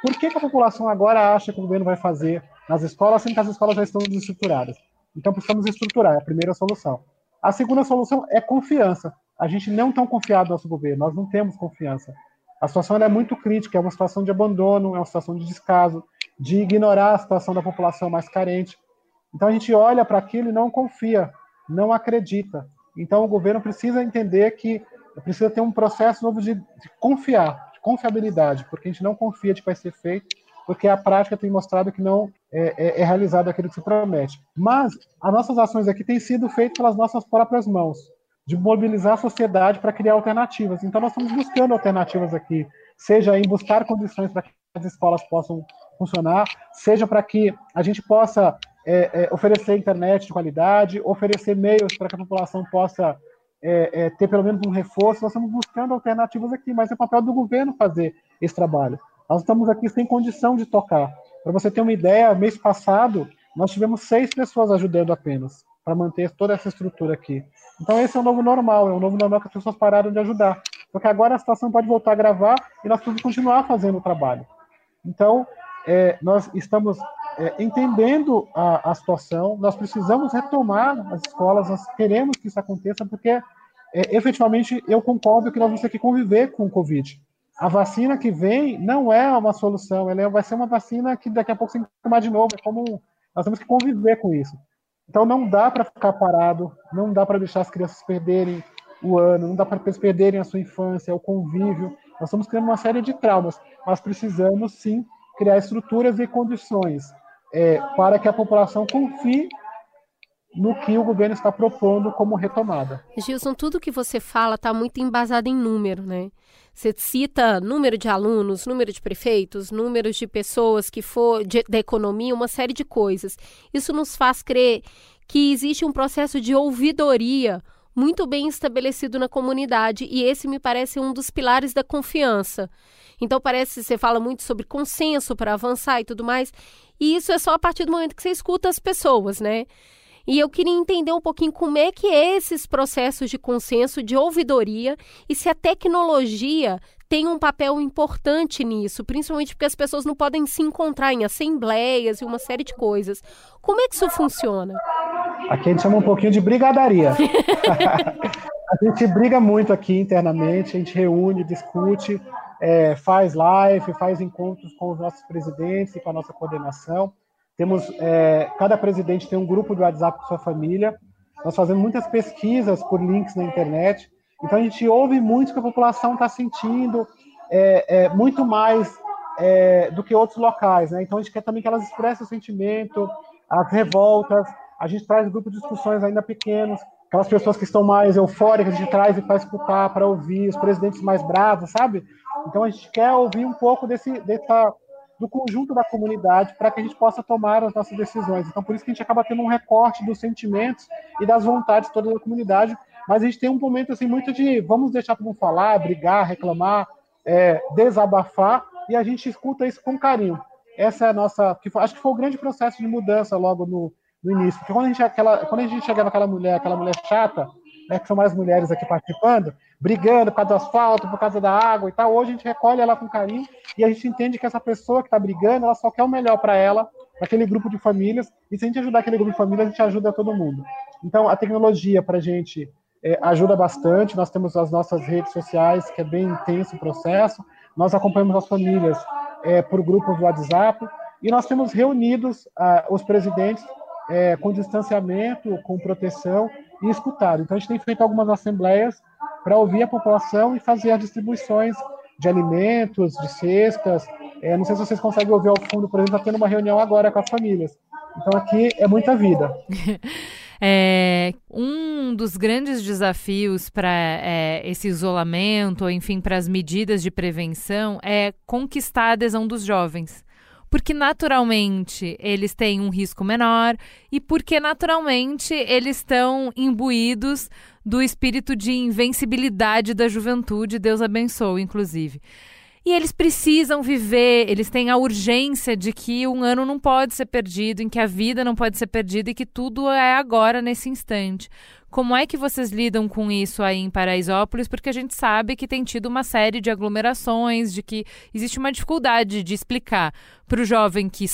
Por que, que a população agora acha que o governo vai fazer nas escolas, sendo que as escolas já estão desestruturadas? Então precisamos estruturar, é a primeira solução. A segunda solução é confiança. A gente não tão confiado no nosso governo, nós não temos confiança. A situação é muito crítica, é uma situação de abandono, é uma situação de descaso, de ignorar a situação da população mais carente. Então a gente olha para aquilo e não confia, não acredita. Então, o governo precisa entender que precisa ter um processo novo de, de confiar, de confiabilidade, porque a gente não confia de que vai ser feito, porque a prática tem mostrado que não é, é, é realizado aquilo que se promete. Mas as nossas ações aqui têm sido feitas pelas nossas próprias mãos, de mobilizar a sociedade para criar alternativas. Então, nós estamos buscando alternativas aqui, seja em buscar condições para que as escolas possam funcionar, seja para que a gente possa é, é, oferecer internet de qualidade, oferecer meios para que a população possa é, é, ter pelo menos um reforço. Nós estamos buscando alternativas aqui, mas é papel do governo fazer esse trabalho. Nós estamos aqui sem condição de tocar. Para você ter uma ideia, mês passado nós tivemos seis pessoas ajudando apenas para manter toda essa estrutura aqui. Então esse é o novo normal, é o novo normal que as pessoas pararam de ajudar. Porque agora a situação pode voltar a gravar e nós que continuar fazendo o trabalho. Então, é, nós estamos é, entendendo a, a, situação, nós precisamos retomar as escolas, nós queremos que isso aconteça, porque é, efetivamente eu concordo que nós vamos ter que conviver com o Covid. A vacina que vem não é uma solução, ela é, vai ser uma vacina que daqui a pouco tem que tomar de novo, é como nós temos que conviver com isso. Então não dá para ficar parado, não dá para deixar as crianças perderem o ano, não dá para eles perderem a sua infância, o convívio. Nós estamos criando uma série de traumas, mas precisamos sim criar estruturas e condições é, para que a população confie no que o governo está propondo como retomada. Gilson, tudo que você fala está muito embasado em número, né? Você cita número de alunos, número de prefeitos, números de pessoas que for de, da economia, uma série de coisas. Isso nos faz crer que existe um processo de ouvidoria muito bem estabelecido na comunidade e esse me parece um dos pilares da confiança. Então parece que você fala muito sobre consenso para avançar e tudo mais. E isso é só a partir do momento que você escuta as pessoas, né? E eu queria entender um pouquinho como é que é esses processos de consenso, de ouvidoria, e se a tecnologia tem um papel importante nisso, principalmente porque as pessoas não podem se encontrar em assembleias e uma série de coisas. Como é que isso funciona? Aqui a gente chama um pouquinho de brigadaria. <laughs> a gente briga muito aqui internamente, a gente reúne, discute, é, faz live, faz encontros com os nossos presidentes e com a nossa coordenação. Temos é, cada presidente tem um grupo de WhatsApp com sua família. Nós fazemos muitas pesquisas por links na internet. Então a gente ouve muito que a população está sentindo é, é, muito mais é, do que outros locais. Né? Então a gente quer também que elas expressem o sentimento, as revoltas. A gente traz grupos de discussões ainda pequenos, aquelas pessoas que estão mais eufóricas, a gente traz e faz escutar para ouvir, os presidentes mais bravos, sabe? Então a gente quer ouvir um pouco desse, dessa, do conjunto da comunidade para que a gente possa tomar as nossas decisões. Então por isso que a gente acaba tendo um recorte dos sentimentos e das vontades toda da comunidade, mas a gente tem um momento assim muito de vamos deixar para não falar, brigar, reclamar, é, desabafar, e a gente escuta isso com carinho. Essa é a nossa, que foi, acho que foi o grande processo de mudança logo no, no início. Porque quando a gente aquela, quando a gente chegava aquela mulher, aquela mulher chata, né, que são mais mulheres aqui participando, brigando por causa do asfalto, por causa da água e tal, hoje a gente recolhe ela com carinho e a gente entende que essa pessoa que está brigando, ela só quer o melhor para ela, aquele grupo de famílias, e se a gente ajudar aquele grupo de famílias, a gente ajuda todo mundo. Então, a tecnologia para a gente é, ajuda bastante, nós temos as nossas redes sociais, que é bem intenso o processo, nós acompanhamos as famílias é, por grupos do WhatsApp, e nós temos reunidos ah, os presidentes é, com distanciamento, com proteção e escutado. Então, a gente tem feito algumas assembleias para ouvir a população e fazer as distribuições de alimentos, de cestas. É, não sei se vocês conseguem ouvir ao fundo, por exemplo, está tendo uma reunião agora com as famílias. Então, aqui é muita vida. <laughs> É, um dos grandes desafios para é, esse isolamento, enfim, para as medidas de prevenção, é conquistar a adesão dos jovens. Porque naturalmente eles têm um risco menor e porque naturalmente eles estão imbuídos do espírito de invencibilidade da juventude, Deus abençoe, inclusive. E eles precisam viver, eles têm a urgência de que um ano não pode ser perdido, em que a vida não pode ser perdida e que tudo é agora, nesse instante. Como é que vocês lidam com isso aí em Paraisópolis? Porque a gente sabe que tem tido uma série de aglomerações, de que existe uma dificuldade de explicar para o jovem que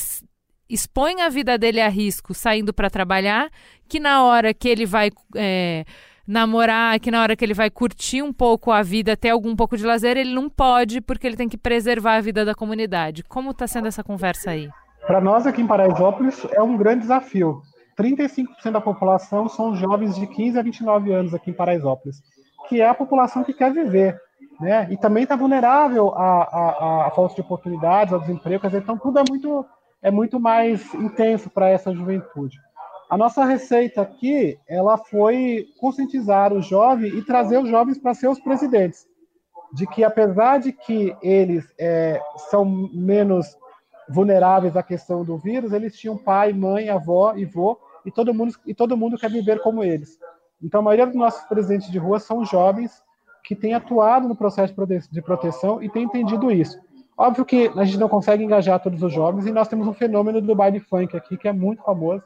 expõe a vida dele a risco saindo para trabalhar, que na hora que ele vai. É, namorar, que na hora que ele vai curtir um pouco a vida, ter algum pouco de lazer, ele não pode porque ele tem que preservar a vida da comunidade. Como está sendo essa conversa aí? Para nós aqui em Paraisópolis é um grande desafio. 35% da população são jovens de 15 a 29 anos aqui em Paraisópolis, que é a população que quer viver, né? E também está vulnerável à, à, à, falta de oportunidades, ao desemprego, então tudo é muito é muito mais intenso para essa juventude. A nossa receita aqui, ela foi conscientizar o jovem e trazer os jovens para ser os presidentes. De que, apesar de que eles é, são menos vulneráveis à questão do vírus, eles tinham pai, mãe, avó e vô, e todo mundo, e todo mundo quer viver como eles. Então, a maioria dos nossos presidentes de rua são jovens que têm atuado no processo de proteção e têm entendido isso. Óbvio que a gente não consegue engajar todos os jovens, e nós temos um fenômeno do baile funk aqui, que é muito famoso,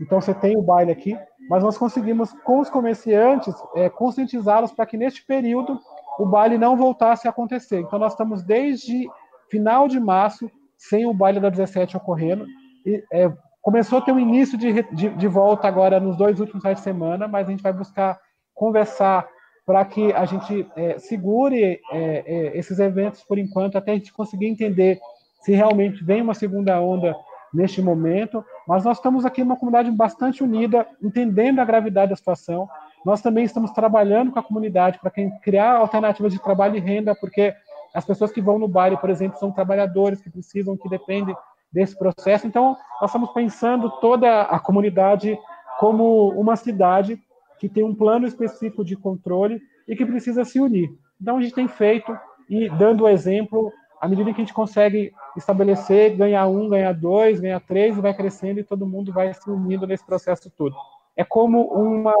então você tem o baile aqui, mas nós conseguimos com os comerciantes é, conscientizá-los para que neste período o baile não voltasse a acontecer. Então nós estamos desde final de março sem o baile da 17 ocorrendo. E, é, começou a ter um início de, de, de, volta agora nos dois últimos finais de semana, mas a gente vai buscar conversar para que a gente é, segure é, é, esses eventos por enquanto, até a gente conseguir entender se realmente vem uma segunda onda neste momento, mas nós estamos aqui uma comunidade bastante unida, entendendo a gravidade da situação. Nós também estamos trabalhando com a comunidade para criar alternativas de trabalho e renda, porque as pessoas que vão no baile, por exemplo, são trabalhadores que precisam, que dependem desse processo. Então, nós estamos pensando toda a comunidade como uma cidade que tem um plano específico de controle e que precisa se unir. Então, a gente tem feito e dando o exemplo à medida que a gente consegue estabelecer, ganhar um, ganhar dois, ganhar três, vai crescendo e todo mundo vai se unindo nesse processo todo. É como uma,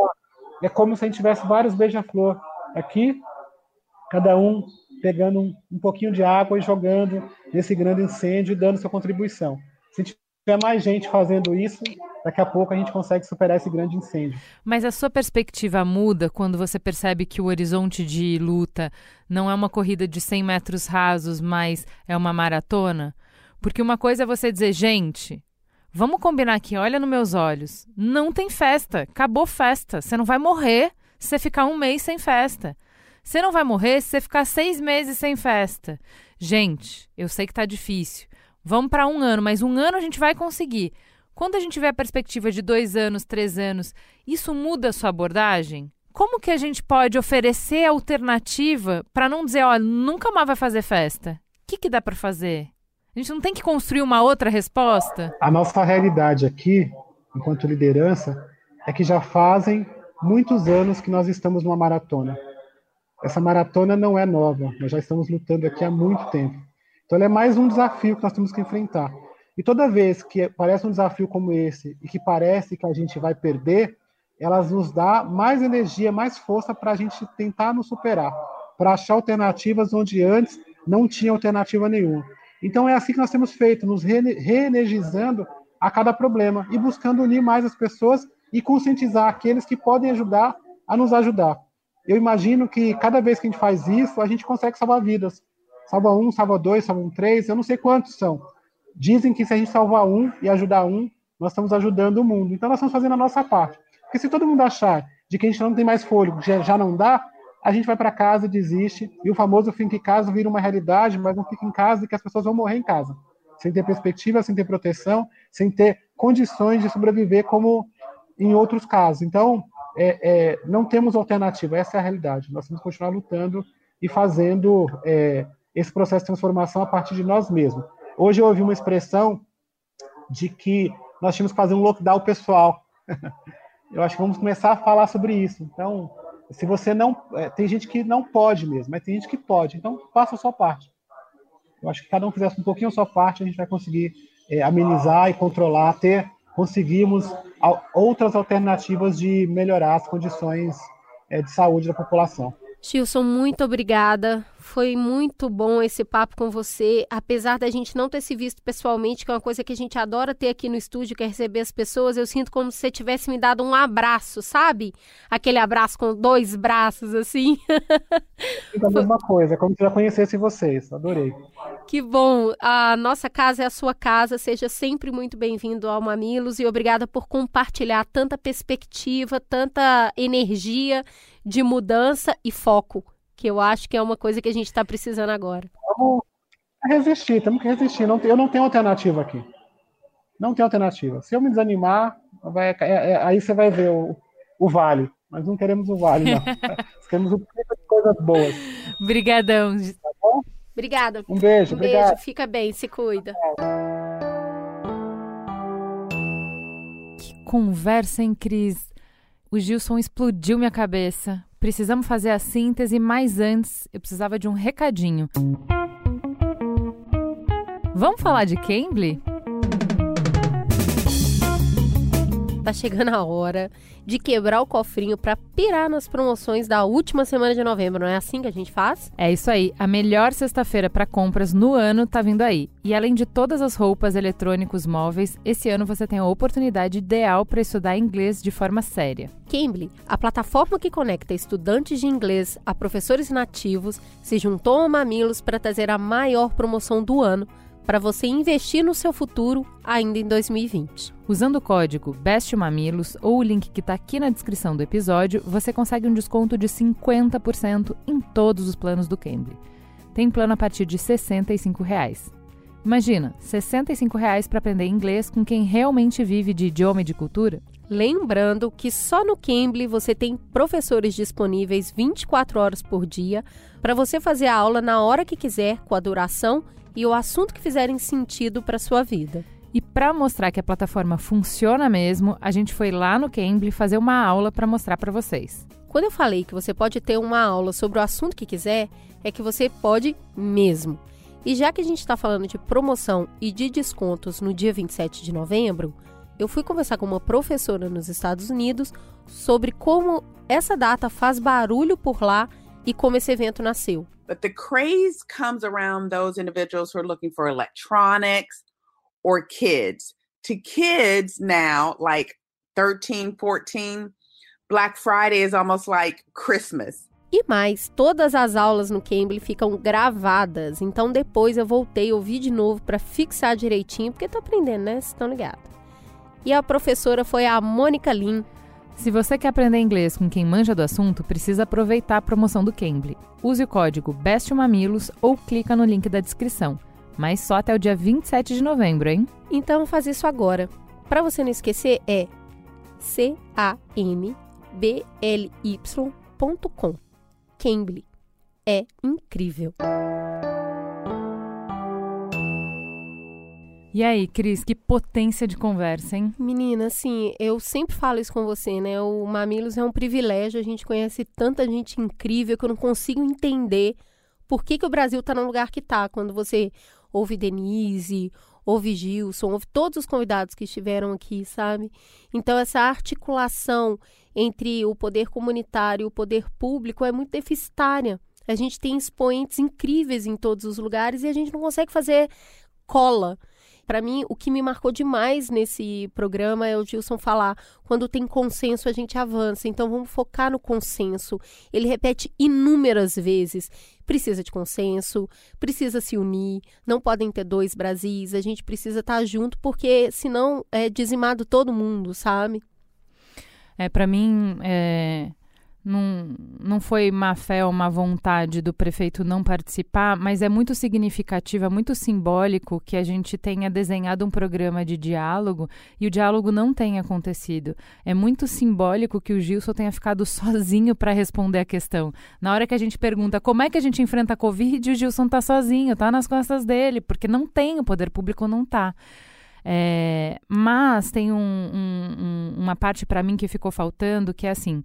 é como se a gente tivesse vários beija-flor aqui, cada um pegando um, um pouquinho de água e jogando nesse grande incêndio e dando sua contribuição. Se a gente tiver mais gente fazendo isso, daqui a pouco a gente consegue superar esse grande incêndio. Mas a sua perspectiva muda quando você percebe que o horizonte de luta não é uma corrida de 100 metros rasos, mas é uma maratona? Porque uma coisa é você dizer, gente, vamos combinar aqui, olha nos meus olhos. Não tem festa, acabou festa. Você não vai morrer se você ficar um mês sem festa. Você não vai morrer se você ficar seis meses sem festa. Gente, eu sei que tá difícil. Vamos para um ano, mas um ano a gente vai conseguir. Quando a gente vê a perspectiva de dois anos, três anos, isso muda a sua abordagem? Como que a gente pode oferecer alternativa para não dizer, ó, nunca mais vai fazer festa? O que, que dá para fazer? A gente não tem que construir uma outra resposta? A nossa realidade aqui, enquanto liderança, é que já fazem muitos anos que nós estamos numa maratona. Essa maratona não é nova, nós já estamos lutando aqui há muito tempo. Então, é mais um desafio que nós temos que enfrentar. E toda vez que parece um desafio como esse e que parece que a gente vai perder, elas nos dá mais energia, mais força para a gente tentar nos superar, para achar alternativas onde antes não tinha alternativa nenhuma. Então é assim que nós temos feito, nos reenergizando a cada problema e buscando unir mais as pessoas e conscientizar aqueles que podem ajudar a nos ajudar. Eu imagino que cada vez que a gente faz isso, a gente consegue salvar vidas. Salva um, salva dois, salva um três, eu não sei quantos são. Dizem que se a gente salvar um e ajudar um, nós estamos ajudando o mundo. Então nós estamos fazendo a nossa parte. Porque se todo mundo achar de que a gente não tem mais fôlego, já, já não dá, a gente vai para casa, desiste, e o famoso fica em casa vira uma realidade, mas não fica em casa e que as pessoas vão morrer em casa. Sem ter perspectiva, sem ter proteção, sem ter condições de sobreviver como em outros casos. Então, é, é, não temos alternativa, essa é a realidade. Nós temos que continuar lutando e fazendo é, esse processo de transformação a partir de nós mesmos. Hoje eu ouvi uma expressão de que nós tínhamos que fazer um lockdown pessoal. <laughs> eu acho que vamos começar a falar sobre isso. Então, se você não. É, tem gente que não pode mesmo, mas tem gente que pode. Então, faça a sua parte. Eu acho que cada um fizesse um pouquinho a sua parte, a gente vai conseguir é, amenizar e controlar, ter conseguimos outras alternativas de melhorar as condições é, de saúde da população. Gilson, muito obrigada. Foi muito bom esse papo com você. Apesar da gente não ter se visto pessoalmente, que é uma coisa que a gente adora ter aqui no estúdio, que é receber as pessoas, eu sinto como se você tivesse me dado um abraço, sabe? Aquele abraço com dois braços, assim. É a mesma coisa, como se já conhecesse vocês. Adorei. Que bom. A nossa casa é a sua casa. Seja sempre muito bem-vindo ao Mamilos e obrigada por compartilhar tanta perspectiva, tanta energia de mudança e foco, que eu acho que é uma coisa que a gente está precisando agora. Vamos resistir, temos que resistir. Não, eu não tenho alternativa aqui. Não tem alternativa. Se eu me desanimar, vai, é, é, aí você vai ver o, o vale. Mas não queremos o vale, não. <laughs> queremos o de coisas boas. Obrigadão. Tá bom? Obrigada. Um beijo. Um obrigado. beijo. Fica bem, se cuida. Que conversa, hein, Cris? O Gilson explodiu minha cabeça. Precisamos fazer a síntese, mas antes eu precisava de um recadinho. Vamos falar de Cambly? Tá chegando a hora de quebrar o cofrinho para pirar nas promoções da última semana de novembro. Não é assim que a gente faz? É isso aí. A melhor sexta-feira para compras no ano tá vindo aí. E além de todas as roupas, eletrônicos, móveis, esse ano você tem a oportunidade ideal para estudar inglês de forma séria. Cambly, a plataforma que conecta estudantes de inglês a professores nativos, se juntou a Mamilos para trazer a maior promoção do ano para você investir no seu futuro ainda em 2020. Usando o código BESTMAMILOS ou o link que está aqui na descrição do episódio, você consegue um desconto de 50% em todos os planos do Cambly. Tem plano a partir de 65 reais. Imagina, 65 reais para aprender inglês com quem realmente vive de idioma e de cultura? Lembrando que só no Cambly você tem professores disponíveis 24 horas por dia para você fazer a aula na hora que quiser, com a duração e o assunto que fizerem sentido para sua vida. E para mostrar que a plataforma funciona mesmo, a gente foi lá no Cambly fazer uma aula para mostrar para vocês. Quando eu falei que você pode ter uma aula sobre o assunto que quiser, é que você pode mesmo. E já que a gente está falando de promoção e de descontos no dia 27 de novembro, eu fui conversar com uma professora nos Estados Unidos sobre como essa data faz barulho por lá e como esse evento nasceu. But the craze comes around those individuals who are looking for electronics or kids. To kids now, like 13, 14, Black Friday is almost like Christmas. E mais, todas as aulas no Cambly ficam gravadas, então depois eu voltei a ouvir de novo para fixar direitinho, porque tô aprendendo, né? Vocês estão ligados. E a professora foi a Mônica Lin, se você quer aprender inglês com quem manja do assunto, precisa aproveitar a promoção do Cambly. Use o código BESTMAMILOS ou clica no link da descrição. Mas só até o dia 27 de novembro, hein? Então faz isso agora. Para você não esquecer, é C-A-M-B-L-Y.com. Cambly. É incrível. E aí, Cris, que potência de conversa, hein? Menina, assim, eu sempre falo isso com você, né? O Mamilos é um privilégio, a gente conhece tanta gente incrível que eu não consigo entender por que, que o Brasil tá no lugar que tá. Quando você ouve Denise, ouve Gilson, ouve todos os convidados que estiveram aqui, sabe? Então, essa articulação entre o poder comunitário e o poder público é muito deficitária. A gente tem expoentes incríveis em todos os lugares e a gente não consegue fazer cola. Para mim, o que me marcou demais nesse programa é o Gilson falar: quando tem consenso, a gente avança. Então, vamos focar no consenso. Ele repete inúmeras vezes: precisa de consenso, precisa se unir, não podem ter dois Brasis, a gente precisa estar junto, porque senão é dizimado todo mundo, sabe? É, para mim, é, não, não foi má fé ou má vontade do prefeito não participar, mas é muito significativo, é muito simbólico que a gente tenha desenhado um programa de diálogo e o diálogo não tenha acontecido. É muito simbólico que o Gilson tenha ficado <laughs> sozinho para responder a questão. Na hora que a gente pergunta como é que a gente enfrenta a Covid, o Gilson está sozinho, está nas costas dele, porque não tem, o poder público não está. É, mas tem um, um, uma parte para mim que ficou faltando, que é assim.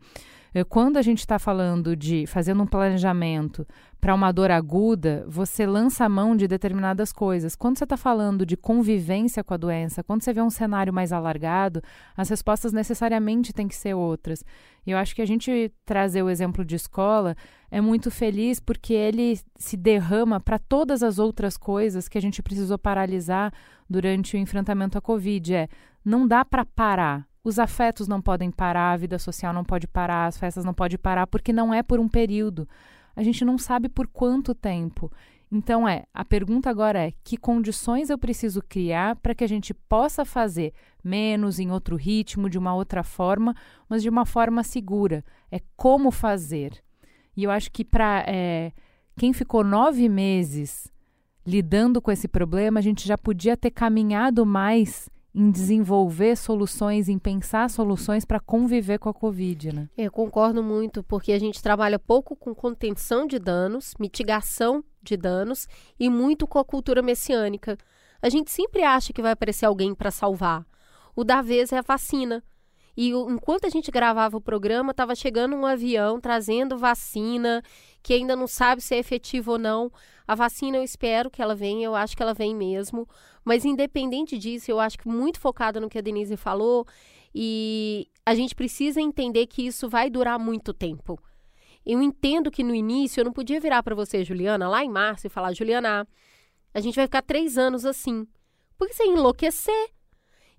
Eh, quando a gente está falando de fazendo um planejamento para uma dor aguda, você lança a mão de determinadas coisas. Quando você está falando de convivência com a doença, quando você vê um cenário mais alargado, as respostas necessariamente têm que ser outras. E eu acho que a gente trazer o exemplo de escola é muito feliz porque ele se derrama para todas as outras coisas que a gente precisou paralisar durante o enfrentamento à Covid. É, não dá para parar os afetos não podem parar, a vida social não pode parar, as festas não podem parar, porque não é por um período. A gente não sabe por quanto tempo. Então é, a pergunta agora é: que condições eu preciso criar para que a gente possa fazer menos, em outro ritmo, de uma outra forma, mas de uma forma segura? É como fazer. E eu acho que para é, quem ficou nove meses lidando com esse problema, a gente já podia ter caminhado mais em desenvolver soluções, em pensar soluções para conviver com a Covid, né? Eu concordo muito, porque a gente trabalha pouco com contenção de danos, mitigação de danos e muito com a cultura messiânica. A gente sempre acha que vai aparecer alguém para salvar. O da vez é a vacina. E enquanto a gente gravava o programa, estava chegando um avião trazendo vacina, que ainda não sabe se é efetivo ou não. A vacina eu espero que ela venha, eu acho que ela vem mesmo. Mas independente disso, eu acho que muito focada no que a Denise falou, e a gente precisa entender que isso vai durar muito tempo. Eu entendo que no início eu não podia virar para você, Juliana, lá em março, e falar: Juliana, a gente vai ficar três anos assim. Porque você enlouquecer.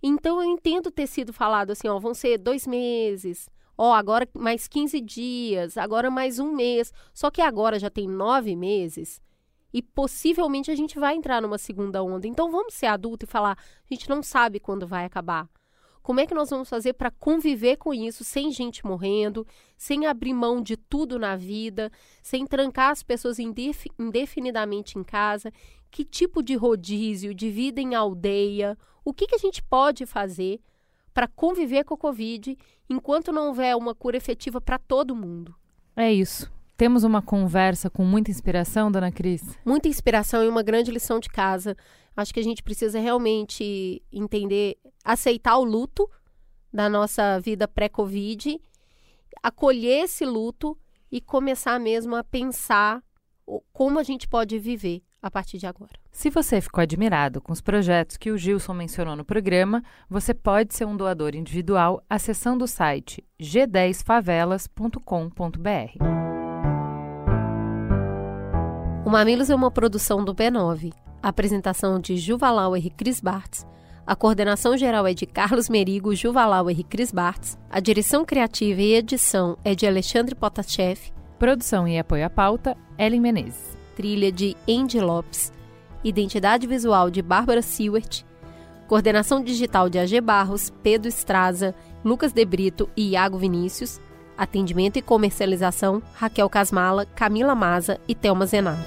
Então eu entendo ter sido falado assim, ó, vão ser dois meses, ó, agora mais 15 dias, agora mais um mês. Só que agora já tem nove meses e possivelmente a gente vai entrar numa segunda onda. Então vamos ser adulto e falar, a gente não sabe quando vai acabar. Como é que nós vamos fazer para conviver com isso sem gente morrendo, sem abrir mão de tudo na vida, sem trancar as pessoas indefinidamente em casa? Que tipo de rodízio, de vida em aldeia? O que, que a gente pode fazer para conviver com a Covid enquanto não houver uma cura efetiva para todo mundo? É isso. Temos uma conversa com muita inspiração, dona Cris? Muita inspiração e uma grande lição de casa. Acho que a gente precisa realmente entender, aceitar o luto da nossa vida pré-Covid, acolher esse luto e começar mesmo a pensar como a gente pode viver a partir de agora. Se você ficou admirado com os projetos que o Gilson mencionou no programa, você pode ser um doador individual acessando o site g10favelas.com.br. O Mamilos é uma produção do B9. A apresentação de Juvalauer e Cris Bartz. A coordenação geral é de Carlos Merigo, Juvalauer e Cris Bartz. A direção criativa e edição é de Alexandre Potachev. Produção e apoio à pauta, Ellen Menezes. Trilha de Andy Lopes. Identidade visual de Bárbara Sewert. Coordenação digital de AG Barros, Pedro Estraza, Lucas De Brito e Iago Vinícius. Atendimento e comercialização, Raquel Casmala, Camila Maza e Thelma Zenaro.